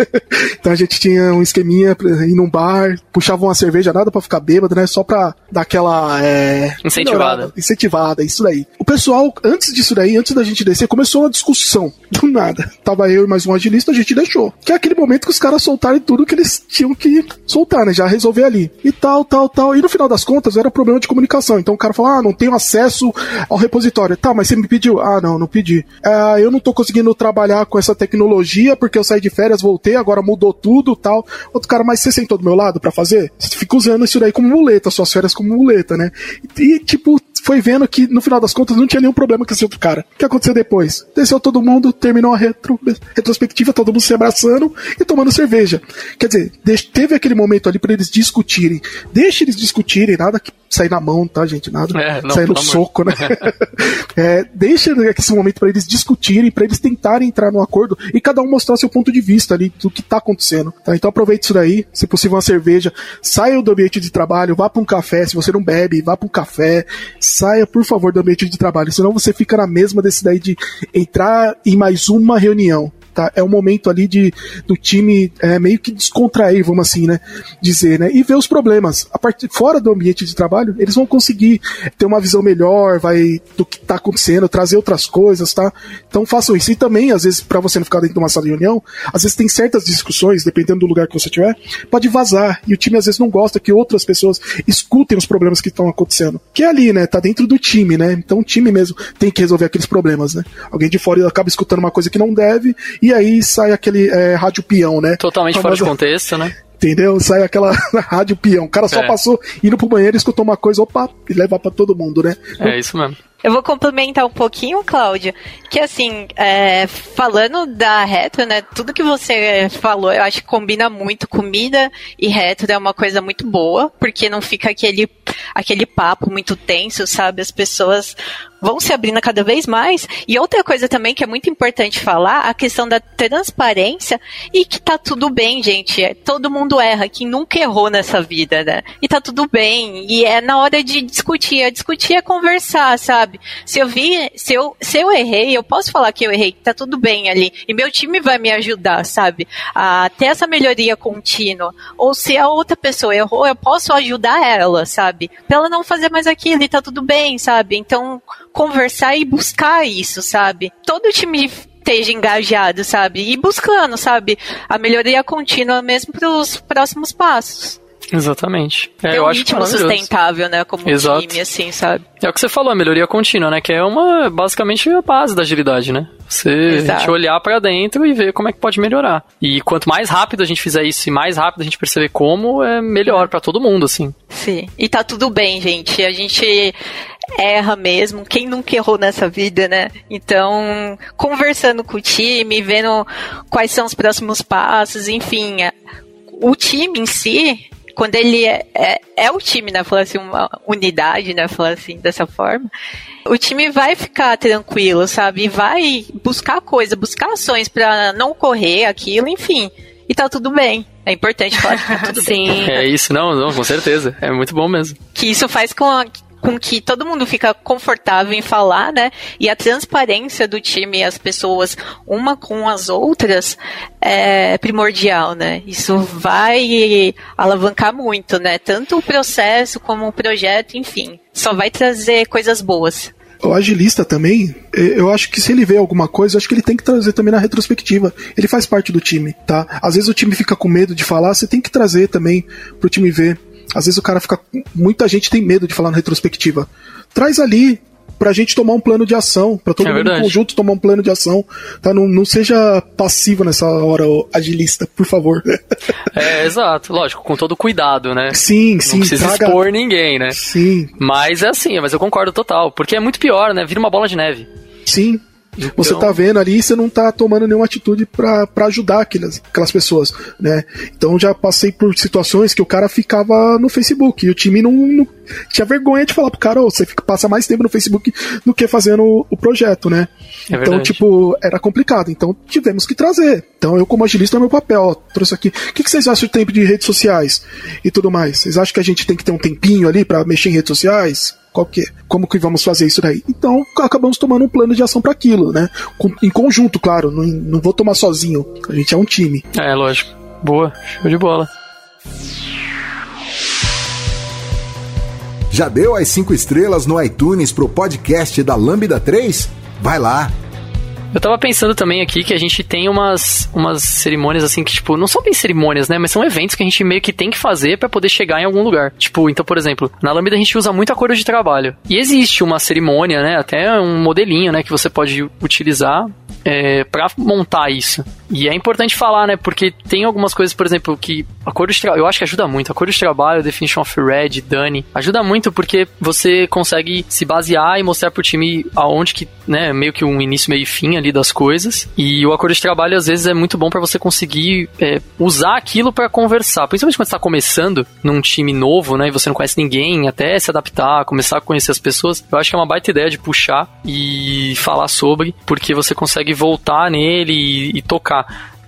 então a gente tinha um esqueminha pra ir num bar, puxava uma cerveja, nada para ficar bêbado, né? Só pra daquela. É, incentivada. Incentivada, isso daí. O pessoal, antes disso daí, antes da gente descer, começou uma discussão. Do nada. Tava eu e mais um agilista, a gente deixou. Que é aquele momento que os caras soltaram tudo que eles tinham que soltar, né? Já resolver ali. E tal, tal, tal. E no final das contas era problema de comunicação. Então o cara falou: ah, não tenho acesso ao repositório. Tá, mas você me pediu? Ah, não, não pedi. Ah, eu não tô conseguindo trabalhar com essa tecnologia porque eu saí de férias, voltei, agora mudou tudo tal. Outro cara, mas você sentou do meu lado para fazer? Você fica usando isso daí como muleta, suas férias como muleta, né? E, tipo, foi vendo que no final das contas não tinha nenhum problema com esse outro cara. O que aconteceu depois? Desceu todo mundo, terminou a retro, retrospectiva, todo mundo se abraçando e tomando cerveja. Quer dizer, teve aquele momento ali para eles discutirem. Deixa eles discutirem, nada que sair na mão, tá, gente? Nada é, não, sair no soco, né? é, deixa esse momento para eles discutirem, para eles tentarem entrar num acordo e cada um mostrar seu ponto de vista ali do que tá acontecendo. Tá? Então aproveite isso daí, se possível uma cerveja, saia do ambiente de trabalho, vá para um café, se você não bebe, vá um café, saia, por favor, do ambiente de trabalho, senão você fica na mesma desse daí de entrar em mais uma reunião tá? É um momento ali de do time é, meio que descontrair, vamos assim, né? Dizer, né? E ver os problemas. A parte fora do ambiente de trabalho, eles vão conseguir ter uma visão melhor, vai do que está acontecendo, trazer outras coisas, tá? Então façam isso. E também, às vezes, para você não ficar dentro de uma sala de reunião, às vezes tem certas discussões, dependendo do lugar que você tiver, pode vazar. E o time às vezes não gosta que outras pessoas escutem os problemas que estão acontecendo. Que é ali, né? Tá dentro do time, né? Então o time mesmo tem que resolver aqueles problemas, né? Alguém de fora acaba escutando uma coisa que não deve e aí sai aquele é, rádio peão, né? Totalmente fora de contexto, né? Entendeu? Sai aquela rádio peão. O cara só é. passou indo pro banheiro, escutou uma coisa, opa, e leva para todo mundo, né? É isso mesmo. Eu vou complementar um pouquinho, Cláudia, que assim, é, falando da retro, né, tudo que você falou, eu acho que combina muito comida e retro é uma coisa muito boa, porque não fica aquele, aquele papo muito tenso, sabe? As pessoas vão se abrindo cada vez mais. E outra coisa também que é muito importante falar, a questão da transparência e que tá tudo bem, gente. É, todo mundo erra, quem nunca errou nessa vida, né? E tá tudo bem. E é na hora de discutir. A discutir é conversar, sabe? Se eu vi, se eu, se eu errei, eu posso falar que eu errei, que tá tudo bem ali. E meu time vai me ajudar, sabe? A ter essa melhoria contínua. Ou se a outra pessoa errou, eu posso ajudar ela, sabe? Pra ela não fazer mais aquilo e tá tudo bem, sabe? Então, conversar e buscar isso, sabe? Todo time esteja engajado, sabe? E buscando, sabe? A melhoria contínua mesmo para os próximos passos. Exatamente. É, eu um acho ritmo sustentável, né? Como Exato. time, assim, sabe? É o que você falou, a melhoria contínua, né? Que é uma, basicamente, a base da agilidade, né? Você olhar para dentro e ver como é que pode melhorar. E quanto mais rápido a gente fizer isso e mais rápido a gente perceber como, é melhor para todo mundo, assim. Sim. E tá tudo bem, gente. A gente erra mesmo. Quem nunca errou nessa vida, né? Então, conversando com o time, vendo quais são os próximos passos, enfim, o time em si quando ele é, é, é, o time, né? Falar assim, uma unidade, né? Falar assim, dessa forma. O time vai ficar tranquilo, sabe? E vai buscar coisa, buscar ações para não correr aquilo, enfim. E tá tudo bem. É importante falar que tá tudo Sim. bem. É isso, não, não, com certeza. É muito bom mesmo. Que isso faz com a, com que todo mundo fica confortável em falar, né? E a transparência do time, as pessoas uma com as outras, é primordial, né? Isso vai alavancar muito, né? Tanto o processo como o projeto, enfim, só vai trazer coisas boas o agilista também, eu acho que se ele vê alguma coisa, acho que ele tem que trazer também na retrospectiva. Ele faz parte do time, tá? Às vezes o time fica com medo de falar, você tem que trazer também pro time ver. Às vezes o cara fica. Muita gente tem medo de falar na retrospectiva. Traz ali pra gente tomar um plano de ação, pra todo é mundo em conjunto tomar um plano de ação, tá? Não, não seja passivo nessa hora, agilista, por favor. É, exato, lógico, com todo cuidado, né? Sim, sim. Não precisa traga... expor ninguém, né? Sim. Mas é assim, mas eu concordo total, porque é muito pior, né? Vira uma bola de neve. Sim, então... Você tá vendo ali e você não tá tomando nenhuma atitude para ajudar aquelas, aquelas pessoas, né? Então já passei por situações que o cara ficava no Facebook e o time não, não tinha vergonha de falar pro cara, oh, você fica, passa mais tempo no Facebook do que fazendo o, o projeto, né? É então, tipo, era complicado. Então tivemos que trazer. Então eu, como agilista, é meu papel, ó, trouxe aqui. O que, que vocês acham do tempo de redes sociais e tudo mais? Vocês acham que a gente tem que ter um tempinho ali para mexer em redes sociais? Qual que? Como que vamos fazer isso daí? Então, acabamos tomando um plano de ação para aquilo, né? Com, em conjunto, claro, não, não vou tomar sozinho. A gente é um time. É, lógico. Boa, show de bola. Já deu as cinco estrelas no iTunes pro podcast da Lambda 3? Vai lá! Eu tava pensando também aqui que a gente tem umas, umas cerimônias assim que, tipo, não são bem cerimônias, né? Mas são eventos que a gente meio que tem que fazer para poder chegar em algum lugar. Tipo, então, por exemplo, na Lambda a gente usa muito acordo de trabalho. E existe uma cerimônia, né? Até um modelinho, né? Que você pode utilizar é, para montar isso. E é importante falar, né? Porque tem algumas coisas, por exemplo, que acordo de trabalho, eu acho que ajuda muito. Acordo de trabalho, Definition of Red, Dani, ajuda muito porque você consegue se basear e mostrar pro time aonde que, né, meio que um início, meio e fim ali das coisas. E o acordo de trabalho, às vezes, é muito bom para você conseguir é, usar aquilo para conversar. Principalmente quando você tá começando num time novo, né? E você não conhece ninguém, até se adaptar, começar a conhecer as pessoas. Eu acho que é uma baita ideia de puxar e falar sobre, porque você consegue voltar nele e, e tocar.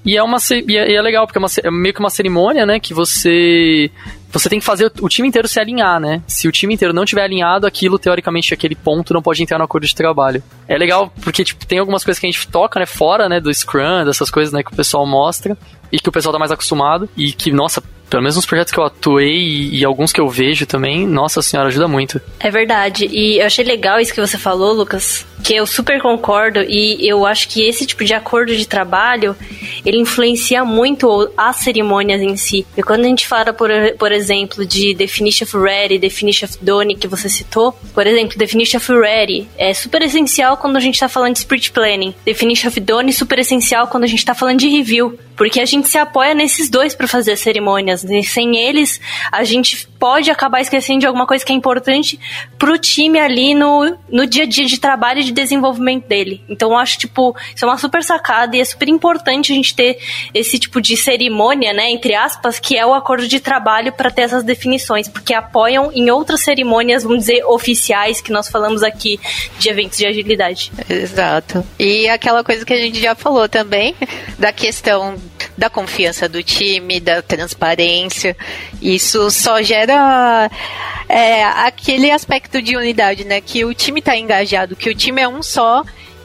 E é uma é, e é legal, porque é, uma, é, meio que uma cerimônia, né? Que você. Você tem que fazer o, o time inteiro se alinhar, né? Se o time inteiro não tiver alinhado, aquilo, teoricamente, aquele ponto não pode entrar no acordo de trabalho. É legal porque, tipo, tem algumas coisas que a gente toca, né? Fora, né? Do Scrum, dessas coisas, né? Que o pessoal mostra e que o pessoal tá mais acostumado e que, nossa, pelo menos nos projetos que eu atuei e, e, alguns que eu vejo também, nossa senhora, ajuda muito. É verdade. E eu achei legal isso que você falou, Lucas, que eu super concordo e eu acho que esse tipo de acordo de trabalho, ele influencia muito as cerimônias em si. E quando a gente fala, por, por exemplo, de Definition of Ready, Definition of Done, que você citou, por exemplo, Definition of Ready é super essencial quando a gente está falando de Spirit Planning. Definition of Done super essencial quando a gente está falando de review, porque a gente se apoia nesses dois para fazer cerimônias e sem eles, a gente pode acabar esquecendo de alguma coisa que é importante pro time ali no, no dia a dia de trabalho e de desenvolvimento dele. Então eu acho, tipo, isso é uma super sacada e é super importante a gente ter esse tipo de cerimônia, né, entre aspas, que é o acordo de trabalho para ter essas definições, porque apoiam em outras cerimônias, vamos dizer, oficiais que nós falamos aqui de eventos de agilidade. Exato. E aquela coisa que a gente já falou também, da questão da confiança do time, da transparência. Isso só gera é, aquele aspecto de unidade, né? Que o time está engajado, que o time é um só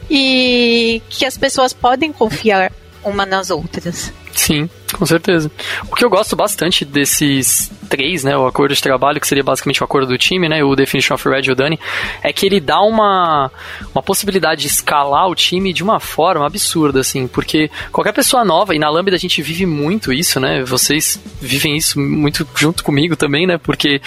e que as pessoas podem confiar uma nas outras. Sim, com certeza. O que eu gosto bastante desses três, né, o acordo de trabalho, que seria basicamente o acordo do time, né, o Definition of Red e o Dani, é que ele dá uma, uma possibilidade de escalar o time de uma forma absurda, assim, porque qualquer pessoa nova, e na Lambda a gente vive muito isso, né, vocês vivem isso muito junto comigo também, né, porque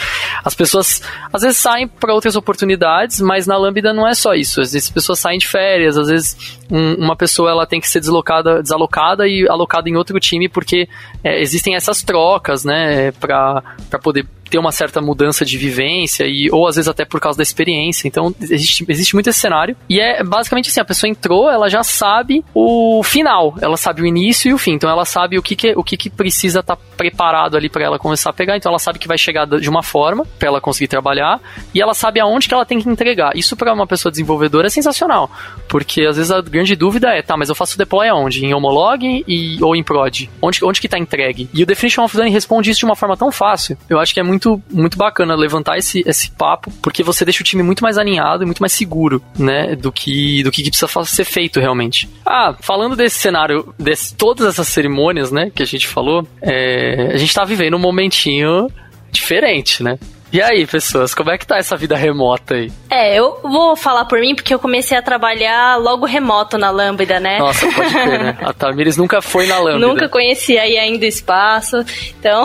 as pessoas às vezes saem para outras oportunidades, mas na Lambda não é só isso, às vezes as pessoas saem de férias, às vezes um, uma pessoa ela tem que ser deslocada, desalocada e alocada em outro time porque é, existem essas trocas, né, para poder ter uma certa mudança de vivência e ou às vezes até por causa da experiência. Então existe, existe muito esse cenário e é basicamente assim, a pessoa entrou, ela já sabe o final, ela sabe o início e o fim. Então ela sabe o que, que o que, que precisa estar tá preparado ali para ela começar a pegar. Então ela sabe que vai chegar de uma forma para ela conseguir trabalhar e ela sabe aonde que ela tem que entregar. Isso para uma pessoa desenvolvedora é sensacional, porque às vezes a grande dúvida é, tá, mas eu faço deploy aonde? Em homolog e ou em prod? Onde onde que tá entregue? E o definition of done responde isso de uma forma tão fácil. Eu acho que é muito muito, muito bacana levantar esse, esse papo, porque você deixa o time muito mais alinhado e muito mais seguro, né, do que, do que precisa ser feito realmente. Ah, falando desse cenário, de todas essas cerimônias, né, que a gente falou, é, a gente tá vivendo um momentinho diferente, né? E aí, pessoas, como é que tá essa vida remota aí? É, eu vou falar por mim porque eu comecei a trabalhar logo remoto na Lambda, né? Nossa, pode crer, né? A Tamires nunca foi na Lambda. nunca conheci aí ainda o espaço. Então,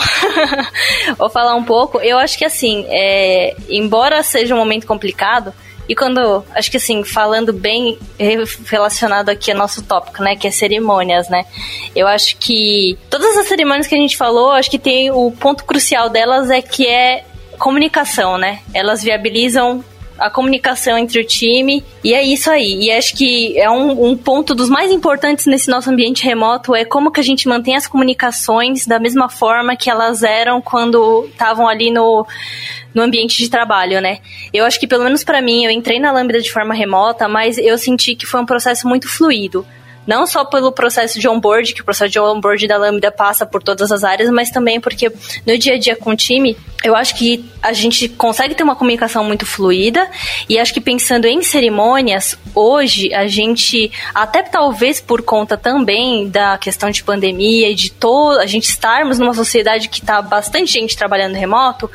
vou falar um pouco. Eu acho que assim, é, embora seja um momento complicado, e quando, acho que assim, falando bem relacionado aqui ao nosso tópico, né, que é cerimônias, né? Eu acho que todas as cerimônias que a gente falou, acho que tem o ponto crucial delas é que é comunicação, né? Elas viabilizam a comunicação entre o time e é isso aí. E acho que é um, um, ponto dos mais importantes nesse nosso ambiente remoto é como que a gente mantém as comunicações da mesma forma que elas eram quando estavam ali no, no ambiente de trabalho, né? Eu acho que pelo menos para mim, eu entrei na Lambda de forma remota, mas eu senti que foi um processo muito fluido não só pelo processo de onboard, que o processo de onboard da Lambda passa por todas as áreas, mas também porque no dia a dia com o time, eu acho que a gente consegue ter uma comunicação muito fluida e acho que pensando em cerimônias, hoje a gente, até talvez por conta também da questão de pandemia e de todo, a gente estarmos numa sociedade que está bastante gente trabalhando remoto,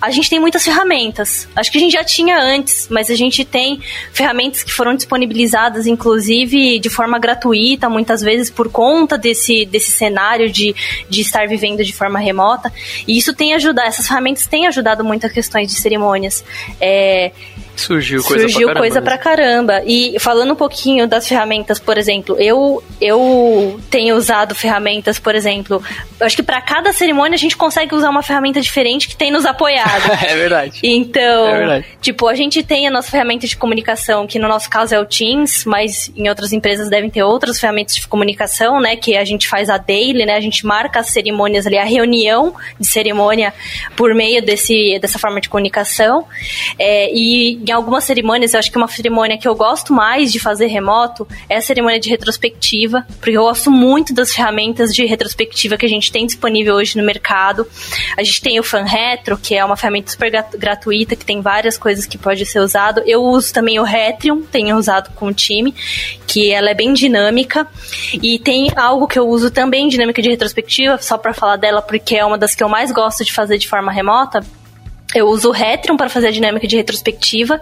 a gente tem muitas ferramentas. Acho que a gente já tinha antes, mas a gente tem ferramentas que foram disponibilizadas, inclusive de forma gratuita, muitas vezes por conta desse, desse cenário de, de estar vivendo de forma remota. E isso tem ajudado, essas ferramentas têm ajudado muito a questões de cerimônias. É, Surgiu coisa Surgiu pra caramba. coisa pra caramba. E falando um pouquinho das ferramentas, por exemplo, eu, eu tenho usado ferramentas, por exemplo, acho que para cada cerimônia a gente consegue usar uma ferramenta diferente que tem nos apoiado. é verdade. Então, É verdade. tipo, a gente tem a nossa ferramenta de comunicação, que no nosso caso é o Teams, mas em outras empresas devem ter outras ferramentas de comunicação, né? Que a gente faz a daily, né? A gente marca as cerimônias ali, a reunião de cerimônia por meio desse, dessa forma de comunicação. É, e em algumas cerimônias, eu acho que uma cerimônia que eu gosto mais de fazer remoto é a cerimônia de retrospectiva, porque eu gosto muito das ferramentas de retrospectiva que a gente tem disponível hoje no mercado. A gente tem o Fan Retro, que é uma ferramenta super gra- gratuita, que tem várias coisas que pode ser usado. Eu uso também o Retrium, tenho usado com o time, que ela é bem dinâmica. E tem algo que eu uso também, dinâmica de retrospectiva, só para falar dela, porque é uma das que eu mais gosto de fazer de forma remota. Eu uso o Retrium para fazer a dinâmica de retrospectiva.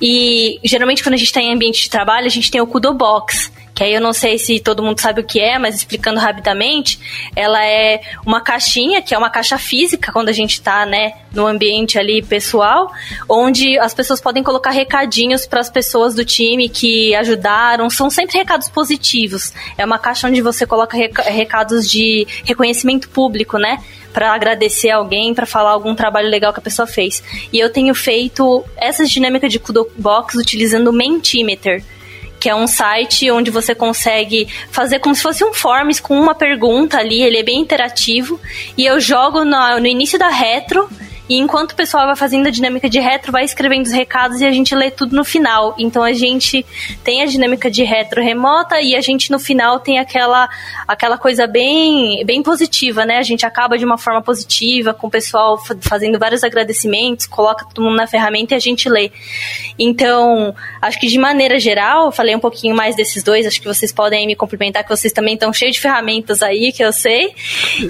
E geralmente quando a gente está em ambiente de trabalho, a gente tem o Kudo Box. Que aí eu não sei se todo mundo sabe o que é, mas explicando rapidamente, ela é uma caixinha, que é uma caixa física quando a gente está né, no ambiente ali pessoal, onde as pessoas podem colocar recadinhos para as pessoas do time que ajudaram. São sempre recados positivos. É uma caixa onde você coloca reca- recados de reconhecimento público, né? para agradecer alguém, para falar algum trabalho legal que a pessoa fez. E eu tenho feito essas dinâmicas de Kudo Box utilizando o Mentimeter, que é um site onde você consegue fazer como se fosse um forms com uma pergunta ali, ele é bem interativo, e eu jogo no, no início da retro e enquanto o pessoal vai fazendo a dinâmica de retro, vai escrevendo os recados e a gente lê tudo no final. Então a gente tem a dinâmica de retro remota e a gente no final tem aquela, aquela coisa bem, bem positiva, né? A gente acaba de uma forma positiva, com o pessoal fa- fazendo vários agradecimentos, coloca todo mundo na ferramenta e a gente lê. Então, acho que de maneira geral, falei um pouquinho mais desses dois, acho que vocês podem me complementar, que vocês também estão cheios de ferramentas aí, que eu sei.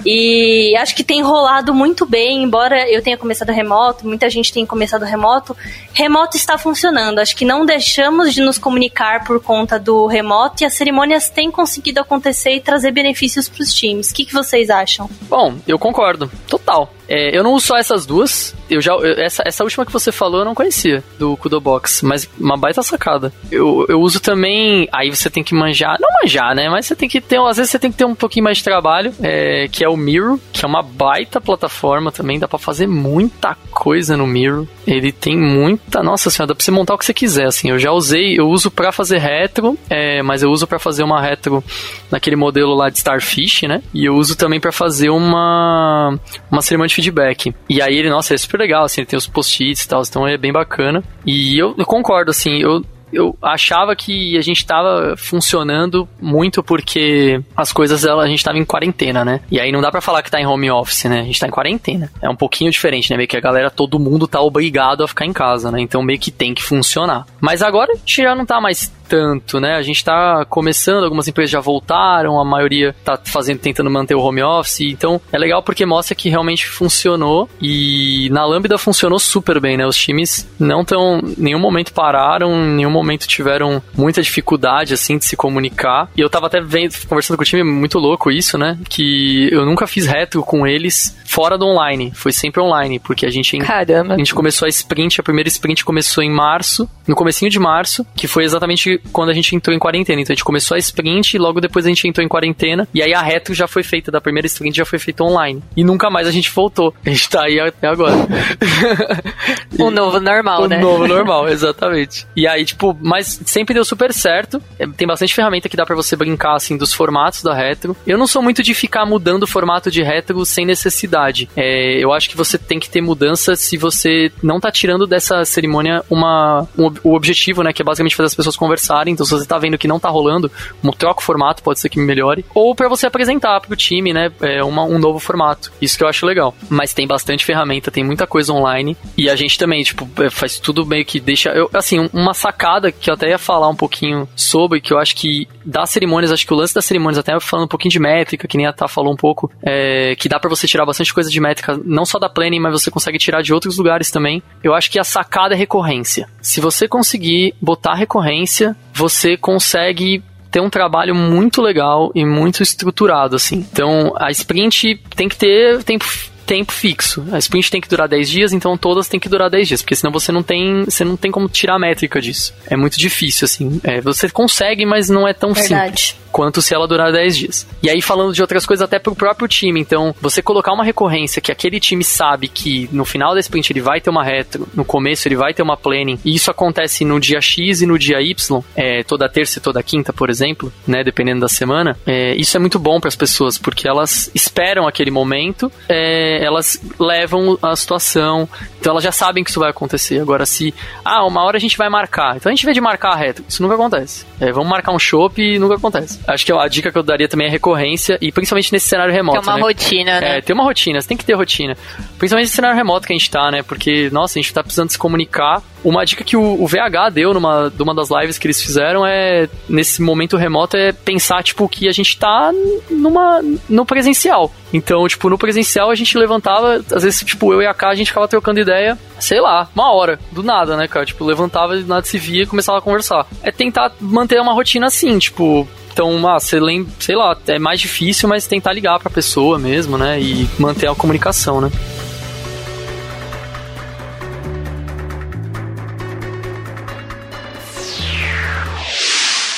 E acho que tem rolado muito bem, embora eu tenha começado remoto, muita gente tem começado remoto, remoto está funcionando. Acho que não deixamos de nos comunicar por conta do remoto e as cerimônias têm conseguido acontecer e trazer benefícios para os times. O que, que vocês acham? Bom, eu concordo. Total. É, eu não uso só essas duas. Eu já, eu- essa, essa última que você falou eu não conhecia, do Kudo Box, mas uma baita sacada. Eu, eu uso também. Aí você tem que manjar. Não manjar, né? Mas você tem que ter. Às vezes você tem que ter um pouquinho mais de trabalho. é, que é o Miro, que é uma baita plataforma também. Dá pra fazer muita coisa no Miro. Ele tem muita. Nossa senhora, dá pra você montar o que você quiser. Assim, eu já usei. Eu uso pra fazer retro, é, mas eu uso pra fazer uma retro naquele modelo lá de Starfish, né? E eu uso também pra fazer uma uma cerimônia de feedback. E aí ele, nossa, é super legal, assim, ele tem os post-its e tal, então é bem bacana. E eu, eu concordo, assim, eu eu achava que a gente tava funcionando muito porque as coisas ela, a gente tava em quarentena, né? E aí não dá pra falar que tá em home office, né? A gente tá em quarentena. É um pouquinho diferente, né? Meio que a galera, todo mundo tá obrigado a ficar em casa, né? Então meio que tem que funcionar. Mas agora a gente já não tá mais tanto, né? A gente tá começando, algumas empresas já voltaram, a maioria tá fazendo, tentando manter o home office. Então é legal porque mostra que realmente funcionou e na Lambda funcionou super bem, né? Os times não estão, em nenhum momento pararam, em nenhum momento tiveram muita dificuldade, assim, de se comunicar. E eu tava até vendo, conversando com o time, muito louco isso, né? Que eu nunca fiz retro com eles fora do online. Foi sempre online, porque a gente Caramba. a gente começou a sprint, a primeira sprint começou em março, no comecinho de março, que foi exatamente quando a gente entrou em quarentena. Então a gente começou a sprint e logo depois a gente entrou em quarentena. E aí a retro já foi feita, da primeira sprint já foi feita online. E nunca mais a gente voltou. A gente tá aí até agora. O novo normal, o né? novo normal, exatamente. E aí, tipo, mas sempre deu super certo. É, Tem bastante ferramenta que dá pra você brincar, assim, dos formatos da retro. Eu não sou muito de ficar mudando o formato de retro sem necessidade. É, eu acho que você tem que ter mudança se você não tá tirando dessa cerimônia uma, um o objetivo, né, que é basicamente fazer as pessoas conversarem Então, se você tá vendo que não tá rolando, troca o formato, pode ser que melhore. Ou para você apresentar pro time, né, é uma, um novo formato. Isso que eu acho legal. Mas tem bastante ferramenta, tem muita coisa online. E a gente também, tipo, é, faz tudo meio que deixa. Eu, assim, uma sacada que eu até ia falar um pouquinho sobre, que eu acho que das cerimônias, acho que o lance das cerimônias, até falando um pouquinho de métrica, que nem a Tá falou um pouco, é, que dá para você tirar bastante coisa de métrica, não só da planning, mas você consegue tirar de outros lugares também. Eu acho que a sacada é recorrência. Se você conseguir botar recorrência, você consegue ter um trabalho muito legal e muito estruturado, assim. Então, a sprint tem que ter tempo tempo fixo. A sprint tem que durar 10 dias, então todas têm que durar 10 dias, porque senão você não tem, você não tem como tirar a métrica disso. É muito difícil, assim. É, você consegue, mas não é tão Verdade. simples quanto se ela durar 10 dias. E aí, falando de outras coisas, até pro próprio time. Então, você colocar uma recorrência que aquele time sabe que no final da sprint ele vai ter uma retro, no começo ele vai ter uma planning, e isso acontece no dia X e no dia Y, é, toda terça e toda quinta, por exemplo, né, dependendo da semana, é, isso é muito bom para as pessoas, porque elas esperam aquele momento, é, elas levam a situação, então elas já sabem que isso vai acontecer. Agora, se, ah, uma hora a gente vai marcar, então a gente vê de marcar a retro, isso nunca acontece. É, vamos marcar um show e nunca acontece. Acho que a dica que eu daria também é recorrência, e principalmente nesse cenário remoto. Tem uma né? rotina, né? É, tem uma rotina, você tem que ter rotina. Principalmente nesse cenário remoto que a gente tá, né? Porque, nossa, a gente tá precisando se comunicar. Uma dica que o, o VH deu numa de uma das lives que eles fizeram é, nesse momento remoto, é pensar, tipo, que a gente tá numa, no presencial. Então, tipo, no presencial a gente levantava, às vezes, tipo, eu e a K, a gente ficava trocando ideia, sei lá, uma hora, do nada, né, cara? Tipo, levantava, do nada se via e começava a conversar. É tentar manter uma rotina assim, tipo, então, ah, você lembra, sei lá, é mais difícil, mas tentar ligar pra pessoa mesmo, né? E manter a comunicação, né?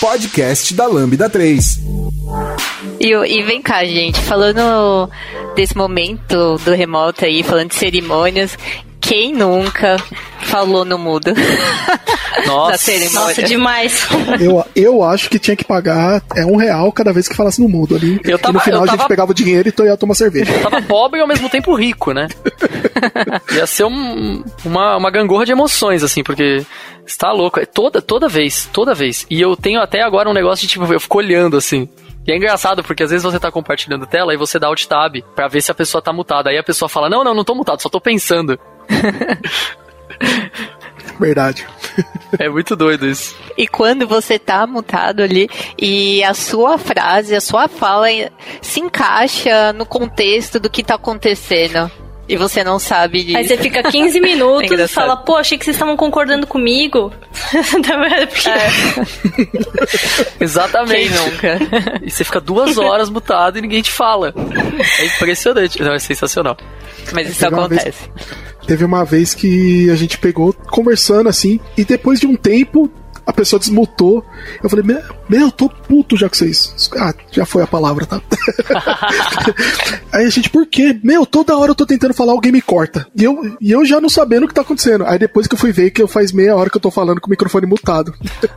Podcast da Lambda 3. E, e vem cá, gente, falando desse momento do remoto aí, falando de cerimônias, quem nunca falou no mudo? Nossa, Nossa demais. Eu, eu acho que tinha que pagar é um real cada vez que falasse no mudo ali. Eu tava, e no final tava, a gente pegava o dinheiro e ia tomar cerveja. Eu tava pobre e ao mesmo tempo rico, né? ia ser um, uma, uma gangorra de emoções, assim, porque está louco. É toda, toda vez, toda vez. E eu tenho até agora um negócio de tipo, eu fico olhando assim. E é engraçado porque às vezes você tá compartilhando tela e você dá alt tab pra ver se a pessoa tá mutada. Aí a pessoa fala: Não, não, não tô mutado, só tô pensando. Verdade. É muito doido isso. E quando você tá mutado ali e a sua frase, a sua fala se encaixa no contexto do que tá acontecendo. E você não sabe disso. Aí você fica 15 minutos é e fala, pô, achei que vocês estavam concordando comigo. é. Exatamente. Quem nunca? E você fica duas horas mutado e ninguém te fala. É impressionante. Não, é sensacional. Mas isso acontece. Vez, teve uma vez que a gente pegou conversando assim, e depois de um tempo a pessoa desmutou. Eu falei, meu, meu, tô puto já com vocês. Ah, já foi a palavra, tá? Aí a gente, por quê? Meu, toda hora eu tô tentando falar, alguém me corta. E eu, e eu já não sabendo o que tá acontecendo. Aí depois que eu fui ver que eu faz meia hora que eu tô falando com o microfone mutado.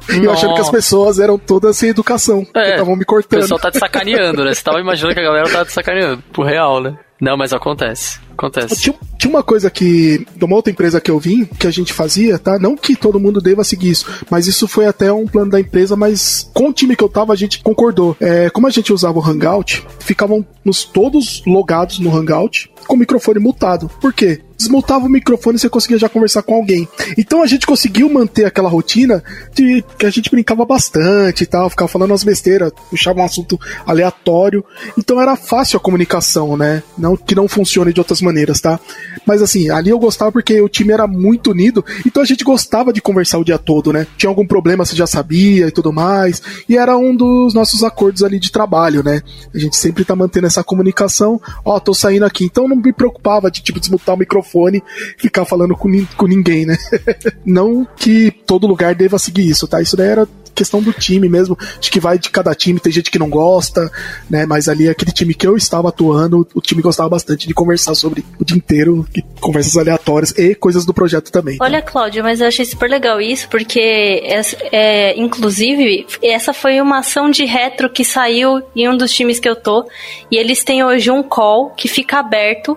e eu achando que as pessoas eram todas sem educação. É, estavam me cortando. O pessoal tá te sacaneando, né? Você tava imaginando que a galera tava te sacaneando. Por real, né? Não, mas acontece. Acontece. Tinha, tinha, uma coisa que, de uma outra empresa que eu vim, que a gente fazia, tá? Não que todo mundo deva seguir isso, mas isso foi até um plano da empresa, mas com o time que eu tava, a gente concordou. É, como a gente usava o Hangout, ficávamos todos logados no Hangout com o microfone mutado. Por quê? Desmutava o microfone e você conseguia já conversar com alguém. Então a gente conseguiu manter aquela rotina de que a gente brincava bastante e tal, ficava falando as besteiras, puxava um assunto aleatório. Então era fácil a comunicação, né? Não que não funcione de outras maneiras, tá? Mas assim, ali eu gostava porque o time era muito unido, então a gente gostava de conversar o dia todo, né? Tinha algum problema, você já sabia e tudo mais. E era um dos nossos acordos ali de trabalho, né? A gente sempre tá mantendo essa comunicação. Ó, oh, tô saindo aqui. Então não me preocupava de tipo desmutar o microfone microfone ficar falando com, com ninguém, né? Não que todo lugar deva seguir isso, tá? Isso daí era questão do time mesmo, de que vai de cada time, tem gente que não gosta, né? Mas ali aquele time que eu estava atuando, o time gostava bastante de conversar sobre o dia inteiro, conversas aleatórias e coisas do projeto também. Olha, Cláudio, mas eu achei super legal isso, porque é, é, inclusive essa foi uma ação de retro que saiu em um dos times que eu tô, e eles têm hoje um call que fica aberto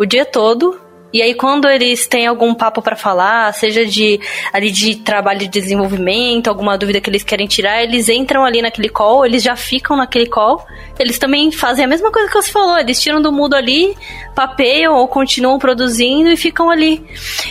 o dia todo E aí quando eles têm algum papo para falar, seja de ali de trabalho de desenvolvimento, alguma dúvida que eles querem tirar, eles entram ali naquele call, eles já ficam naquele call. Eles também fazem a mesma coisa que você falou, eles tiram do mudo ali, papeiam ou continuam produzindo e ficam ali.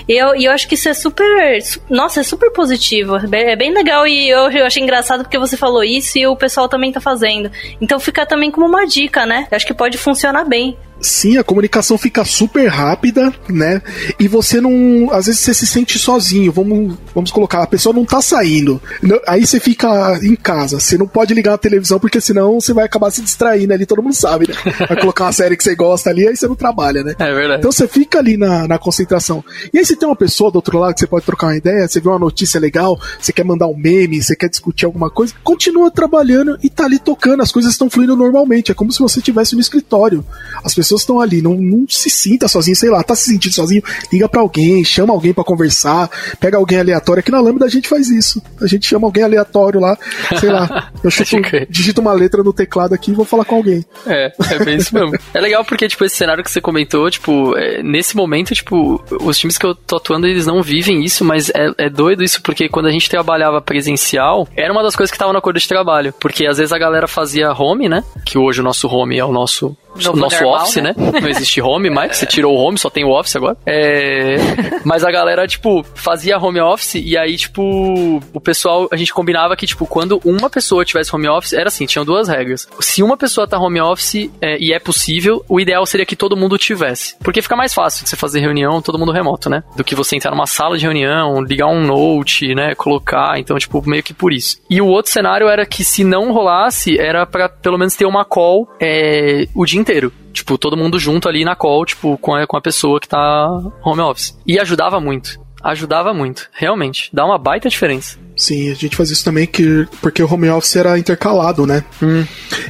E eu, e eu acho que isso é super, nossa, é super positivo, é bem legal e eu, eu achei engraçado porque você falou isso e o pessoal também tá fazendo. Então fica também como uma dica, né? Eu acho que pode funcionar bem. Sim, a comunicação fica super rápida, né? E você não. Às vezes você se sente sozinho. Vamos, vamos colocar, a pessoa não tá saindo. Aí você fica em casa. Você não pode ligar a televisão, porque senão você vai acabar se distraindo ali, todo mundo sabe, né? Vai colocar uma série que você gosta ali, aí você não trabalha, né? É verdade. Então você fica ali na, na concentração. E aí você tem uma pessoa do outro lado que você pode trocar uma ideia, você vê uma notícia legal, você quer mandar um meme, você quer discutir alguma coisa, continua trabalhando e tá ali tocando, as coisas estão fluindo normalmente. É como se você estivesse no escritório. As pessoas pessoas estão ali, não, não se sinta sozinho, sei lá, tá se sentindo sozinho, liga para alguém, chama alguém para conversar, pega alguém aleatório. Aqui na Lambda a gente faz isso. A gente chama alguém aleatório lá, sei lá, eu chuto, digito uma letra no teclado aqui e vou falar com alguém. É, é bem isso mesmo. é legal porque, tipo, esse cenário que você comentou, tipo, é, nesse momento, tipo, os times que eu tô atuando, eles não vivem isso, mas é, é doido isso porque quando a gente trabalhava presencial, era uma das coisas que tava no acordo de trabalho. Porque às vezes a galera fazia home, né? Que hoje o nosso home é o nosso no nosso normal, office, né? né? Não existe home mais, você tirou o home, só tem o office agora. É... Mas a galera, tipo, fazia home office e aí, tipo, o pessoal, a gente combinava que, tipo, quando uma pessoa tivesse home office, era assim, tinham duas regras. Se uma pessoa tá home office é, e é possível, o ideal seria que todo mundo tivesse. Porque fica mais fácil de você fazer reunião todo mundo remoto, né? Do que você entrar numa sala de reunião, ligar um note, né? Colocar, então, tipo, meio que por isso. E o outro cenário era que se não rolasse, era para pelo menos ter uma call é, o dia inteiro. Tipo, todo mundo junto ali na call, tipo, com a, com a pessoa que tá home office. E ajudava muito. Ajudava muito, realmente. Dá uma baita diferença. Sim, a gente fazia isso também que, porque o home office era intercalado, né? Hum.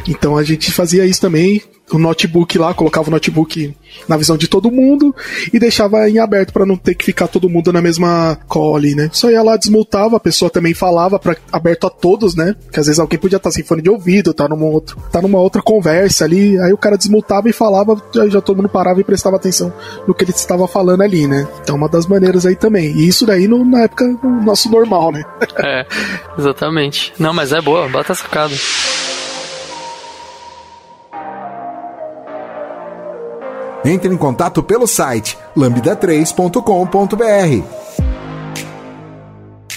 Então a gente fazia isso também o notebook lá, colocava o notebook na visão de todo mundo e deixava em aberto para não ter que ficar todo mundo na mesma call né? Só ia lá, desmutava, a pessoa também falava para aberto a todos, né? Que às vezes alguém podia estar sem fone de ouvido, tá numa, outro, tá numa outra conversa ali, aí o cara desmutava e falava, já todo mundo parava e prestava atenção no que ele estava falando ali, né? Então uma das maneiras aí também. E isso daí no, na época no nosso normal, né? é, exatamente. Não, mas é boa, bota sacada. Entre em contato pelo site lambda3.com.br.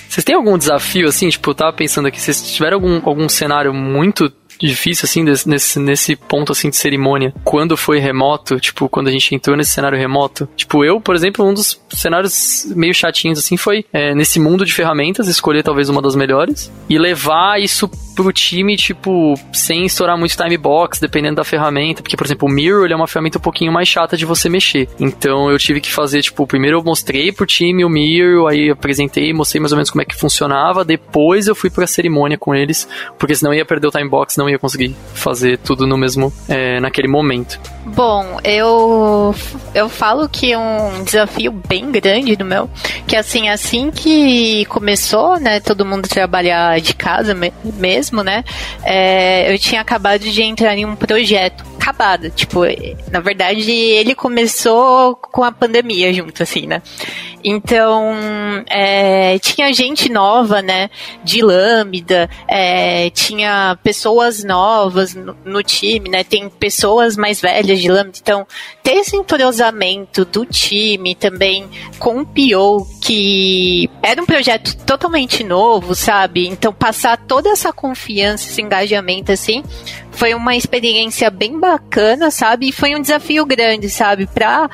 Vocês têm algum desafio, assim, tipo, eu tava pensando aqui, vocês tiveram algum, algum cenário muito difícil, assim, nesse, nesse ponto, assim, de cerimônia, quando foi remoto, tipo, quando a gente entrou nesse cenário remoto. Tipo, eu, por exemplo, um dos cenários meio chatinhos, assim, foi é, nesse mundo de ferramentas, escolher talvez uma das melhores e levar isso pro time, tipo, sem estourar muito time box, dependendo da ferramenta, porque, por exemplo, o Mirror é uma ferramenta um pouquinho mais chata de você mexer. Então, eu tive que fazer, tipo, primeiro eu mostrei pro time o Mirror, aí apresentei, mostrei mais ou menos como é que funcionava, depois eu fui pra cerimônia com eles, porque senão ia perder o time box, não ia conseguir fazer tudo no mesmo, é, naquele momento. Bom, eu eu falo que um desafio bem grande do meu, que assim, assim que começou, né, todo mundo trabalhar de casa mesmo, né, é, eu tinha acabado de entrar em um projeto. Acabado, tipo, na verdade ele começou com a pandemia junto, assim, né, então, é, tinha gente nova, né, de Lambda, é, tinha pessoas novas no, no, time, né, tem pessoas mais velhas de Lambda. Então, ter esse entrosamento do time também com o PO, que era um projeto totalmente novo, sabe? Então, passar toda essa confiança, esse engajamento, assim, foi uma experiência bem bacana, sabe? E foi um desafio grande, sabe? Pra,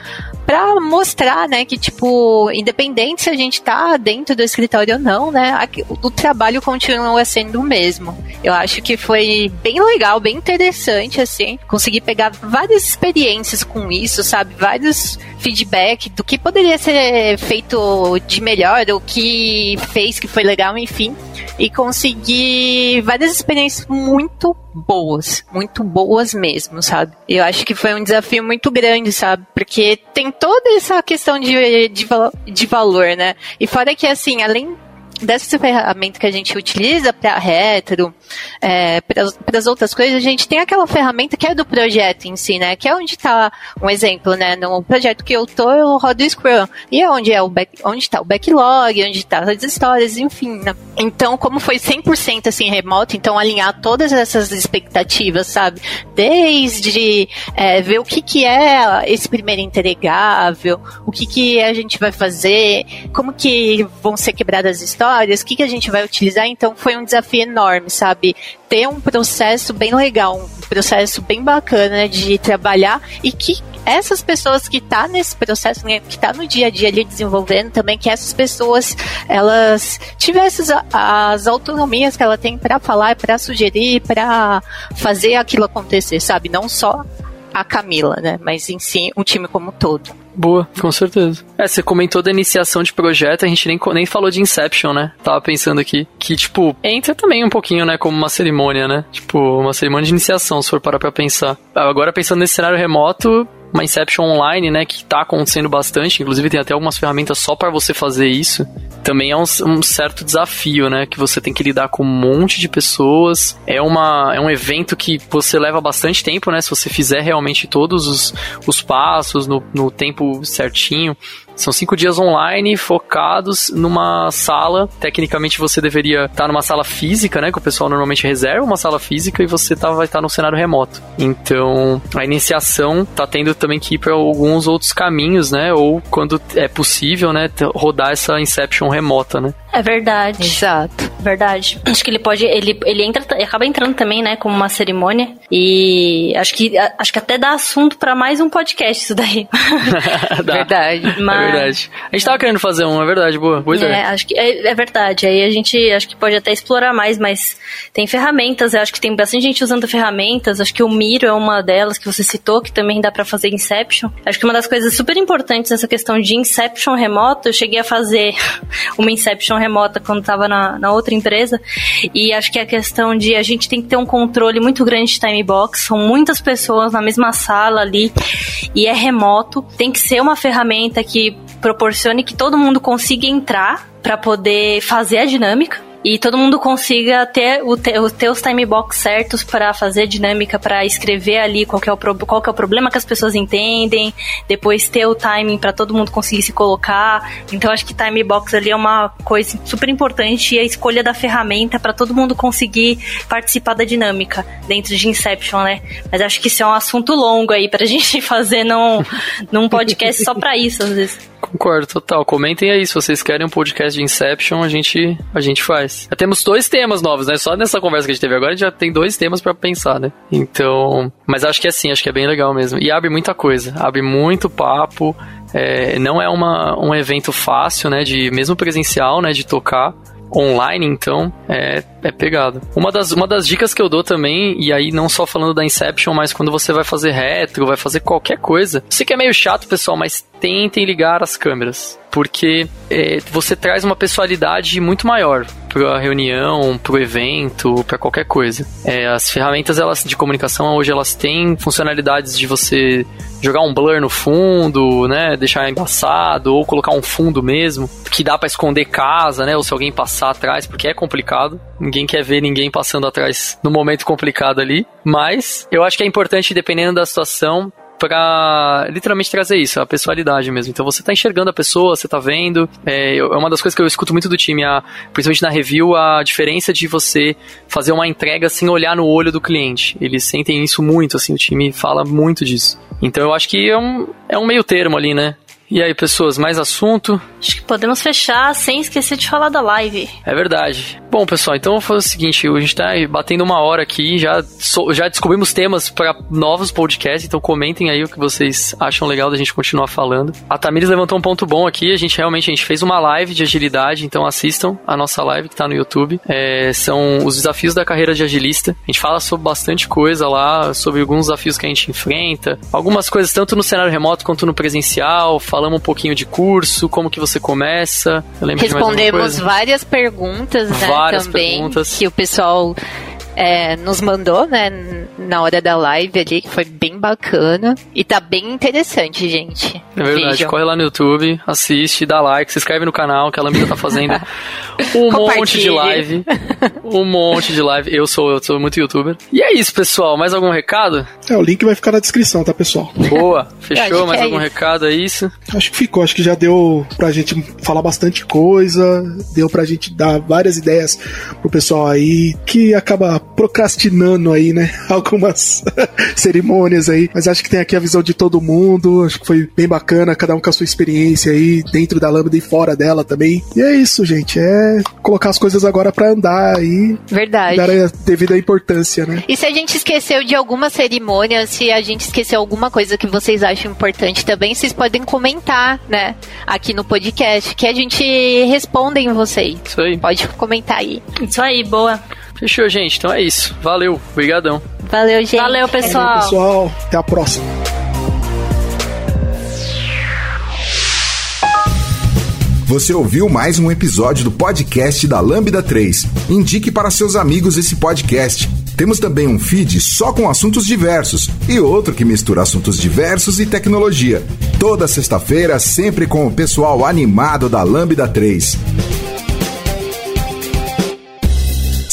pra mostrar, né, que, tipo, independente se a gente tá dentro do escritório ou não, né, o trabalho continua sendo o mesmo. Eu acho que foi bem legal, bem interessante, assim, conseguir pegar várias experiências com isso, sabe? Vários feedback do que poderia ser feito de melhor, o que fez que foi legal, enfim. E conseguir várias experiências muito boas, muito boas mesmo, sabe? Eu acho que foi um desafio muito grande, sabe? Porque tem toda essa questão de, de, de valor, né? E fora que, assim, além dessa ferramenta que a gente utiliza para retro, é, para as outras coisas, a gente tem aquela ferramenta que é do projeto em si, né? Que é onde está um exemplo, né? No projeto que eu tô, eu rodo o Scrum. E é onde é o back, onde está o backlog, onde está as histórias, enfim. Né? Então, como foi 100% assim remoto, então alinhar todas essas expectativas, sabe? Desde é, ver o que que é esse primeiro entregável, o que que a gente vai fazer, como que vão ser quebradas as histórias, o que que a gente vai utilizar. Então, foi um desafio enorme, sabe? Ter um processo bem legal, um processo bem bacana de trabalhar e que essas pessoas que tá nesse processo, né, que tá no dia a dia ali desenvolvendo também, que essas pessoas elas tivessem as, as autonomias que ela tem para falar, para sugerir, para fazer aquilo acontecer, sabe? Não só a Camila, né? Mas em si, um time como um todo. Boa, com certeza. É, você comentou da iniciação de projeto, a gente nem, nem falou de Inception, né? Tava pensando aqui. Que, tipo, entra também um pouquinho, né? Como uma cerimônia, né? Tipo, uma cerimônia de iniciação, se for parar pra pensar. Agora, pensando nesse cenário remoto, uma Inception online, né, que está acontecendo bastante, inclusive tem até algumas ferramentas só para você fazer isso. Também é um, um, certo desafio, né, que você tem que lidar com um monte de pessoas. É, uma, é um evento que você leva bastante tempo, né, se você fizer realmente todos os, os passos no, no tempo certinho. São cinco dias online focados numa sala. Tecnicamente você deveria estar numa sala física, né? Que o pessoal normalmente reserva uma sala física e você tá, vai estar no cenário remoto. Então a iniciação tá tendo também que ir para alguns outros caminhos, né? Ou quando é possível, né? Rodar essa Inception remota, né? É verdade. Exato. Verdade. Acho que ele pode. Ele, ele entra, acaba entrando também, né? Como uma cerimônia. E acho que, acho que até dá assunto para mais um podcast isso daí. verdade. Mas, é verdade. A gente tava querendo fazer um, é verdade, boa. Boa ideia. É, acho que é, é, verdade. Aí a gente acho que pode até explorar mais, mas tem ferramentas. Eu acho que tem bastante gente usando ferramentas. Acho que o Miro é uma delas que você citou, que também dá para fazer Inception. Acho que uma das coisas super importantes nessa questão de Inception remoto, eu cheguei a fazer uma Inception remota quando tava na, na outra empresa. E acho que é a questão de a gente tem que ter um controle muito grande de time box. São muitas pessoas na mesma sala ali e é remoto. Tem que ser uma ferramenta que proporcione que todo mundo consiga entrar para poder fazer a dinâmica e todo mundo consiga ter, o, ter os time box certos para fazer a dinâmica, para escrever ali qual é, o, qual é o problema que as pessoas entendem, depois ter o timing para todo mundo conseguir se colocar. Então acho que time box ali é uma coisa super importante e a escolha da ferramenta para todo mundo conseguir participar da dinâmica dentro de Inception, né? Mas acho que isso é um assunto longo aí pra gente fazer num, num podcast só para isso, às vezes. Concordo, total. Comentem aí se vocês querem um podcast de Inception, a gente, a gente faz. Já temos dois temas novos, né? Só nessa conversa que a gente teve agora, a gente já tem dois temas para pensar, né? Então, mas acho que é assim, acho que é bem legal mesmo. E abre muita coisa, abre muito papo. É, não é uma, um evento fácil, né? De mesmo presencial, né? De tocar online, então, é, é pegado. Uma das, uma das dicas que eu dou também, e aí não só falando da Inception, mas quando você vai fazer retro, vai fazer qualquer coisa. Sei que é meio chato, pessoal, mas tentem ligar as câmeras. Porque é, você traz uma pessoalidade muito maior para reunião, para o evento, para qualquer coisa. É, as ferramentas elas de comunicação hoje elas têm funcionalidades de você jogar um blur no fundo, né, deixar embaçado ou colocar um fundo mesmo, que dá para esconder casa, né, ou se alguém passar atrás, porque é complicado. Ninguém quer ver ninguém passando atrás no momento complicado ali, mas eu acho que é importante dependendo da situação pra literalmente trazer isso, a pessoalidade mesmo. Então você tá enxergando a pessoa, você tá vendo. É, é uma das coisas que eu escuto muito do time, a, principalmente na review, a diferença de você fazer uma entrega sem olhar no olho do cliente. Eles sentem isso muito, assim, o time fala muito disso. Então eu acho que é um, é um meio termo ali, né? E aí, pessoas, mais assunto? Acho que podemos fechar sem esquecer de falar da live. É verdade. Bom, pessoal, então vou fazer o seguinte: a gente tá batendo uma hora aqui, já, já descobrimos temas para novos podcasts, então comentem aí o que vocês acham legal da gente continuar falando. A Tamires levantou um ponto bom aqui, a gente realmente a gente fez uma live de agilidade, então assistam a nossa live que tá no YouTube. É, são os desafios da carreira de agilista. A gente fala sobre bastante coisa lá, sobre alguns desafios que a gente enfrenta, algumas coisas tanto no cenário remoto quanto no presencial, falamos um pouquinho de curso, como que você começa. Respondemos várias perguntas, né? várias também perguntas. que o pessoal é, nos mandou, né, na hora da live ali, que foi bem bacana. E tá bem interessante, gente. É verdade, Vejam. corre lá no YouTube, assiste, dá like, se inscreve no canal que a Lambda tá fazendo um monte de live. Um monte de live. Eu sou, eu sou muito youtuber. E é isso, pessoal. Mais algum recado? É, o link vai ficar na descrição, tá, pessoal? Boa. Fechou? Mais é algum isso. recado? É isso? Acho que ficou, acho que já deu pra gente falar bastante coisa, deu pra gente dar várias ideias pro pessoal aí que acaba procrastinando aí, né? Algumas cerimônias aí, mas acho que tem aqui a visão de todo mundo, acho que foi bem bacana, cada um com a sua experiência aí, dentro da lâmpada e fora dela também. E é isso, gente, é colocar as coisas agora pra andar aí, Verdade. dar a devida importância, né? E se a gente esqueceu de alguma cerimônia, se a gente esqueceu alguma coisa que vocês acham importante também, vocês podem comentar, né? Aqui no podcast, que a gente responde em vocês. Isso aí. Pode comentar aí. Isso aí, boa. Fechou, gente. Então é isso. Valeu. Obrigadão. Valeu, gente. Valeu, pessoal. Pessoal, até a próxima. Você ouviu mais um episódio do podcast da Lambda 3. Indique para seus amigos esse podcast. Temos também um feed só com assuntos diversos e outro que mistura assuntos diversos e tecnologia. Toda sexta-feira, sempre com o pessoal animado da Lambda 3.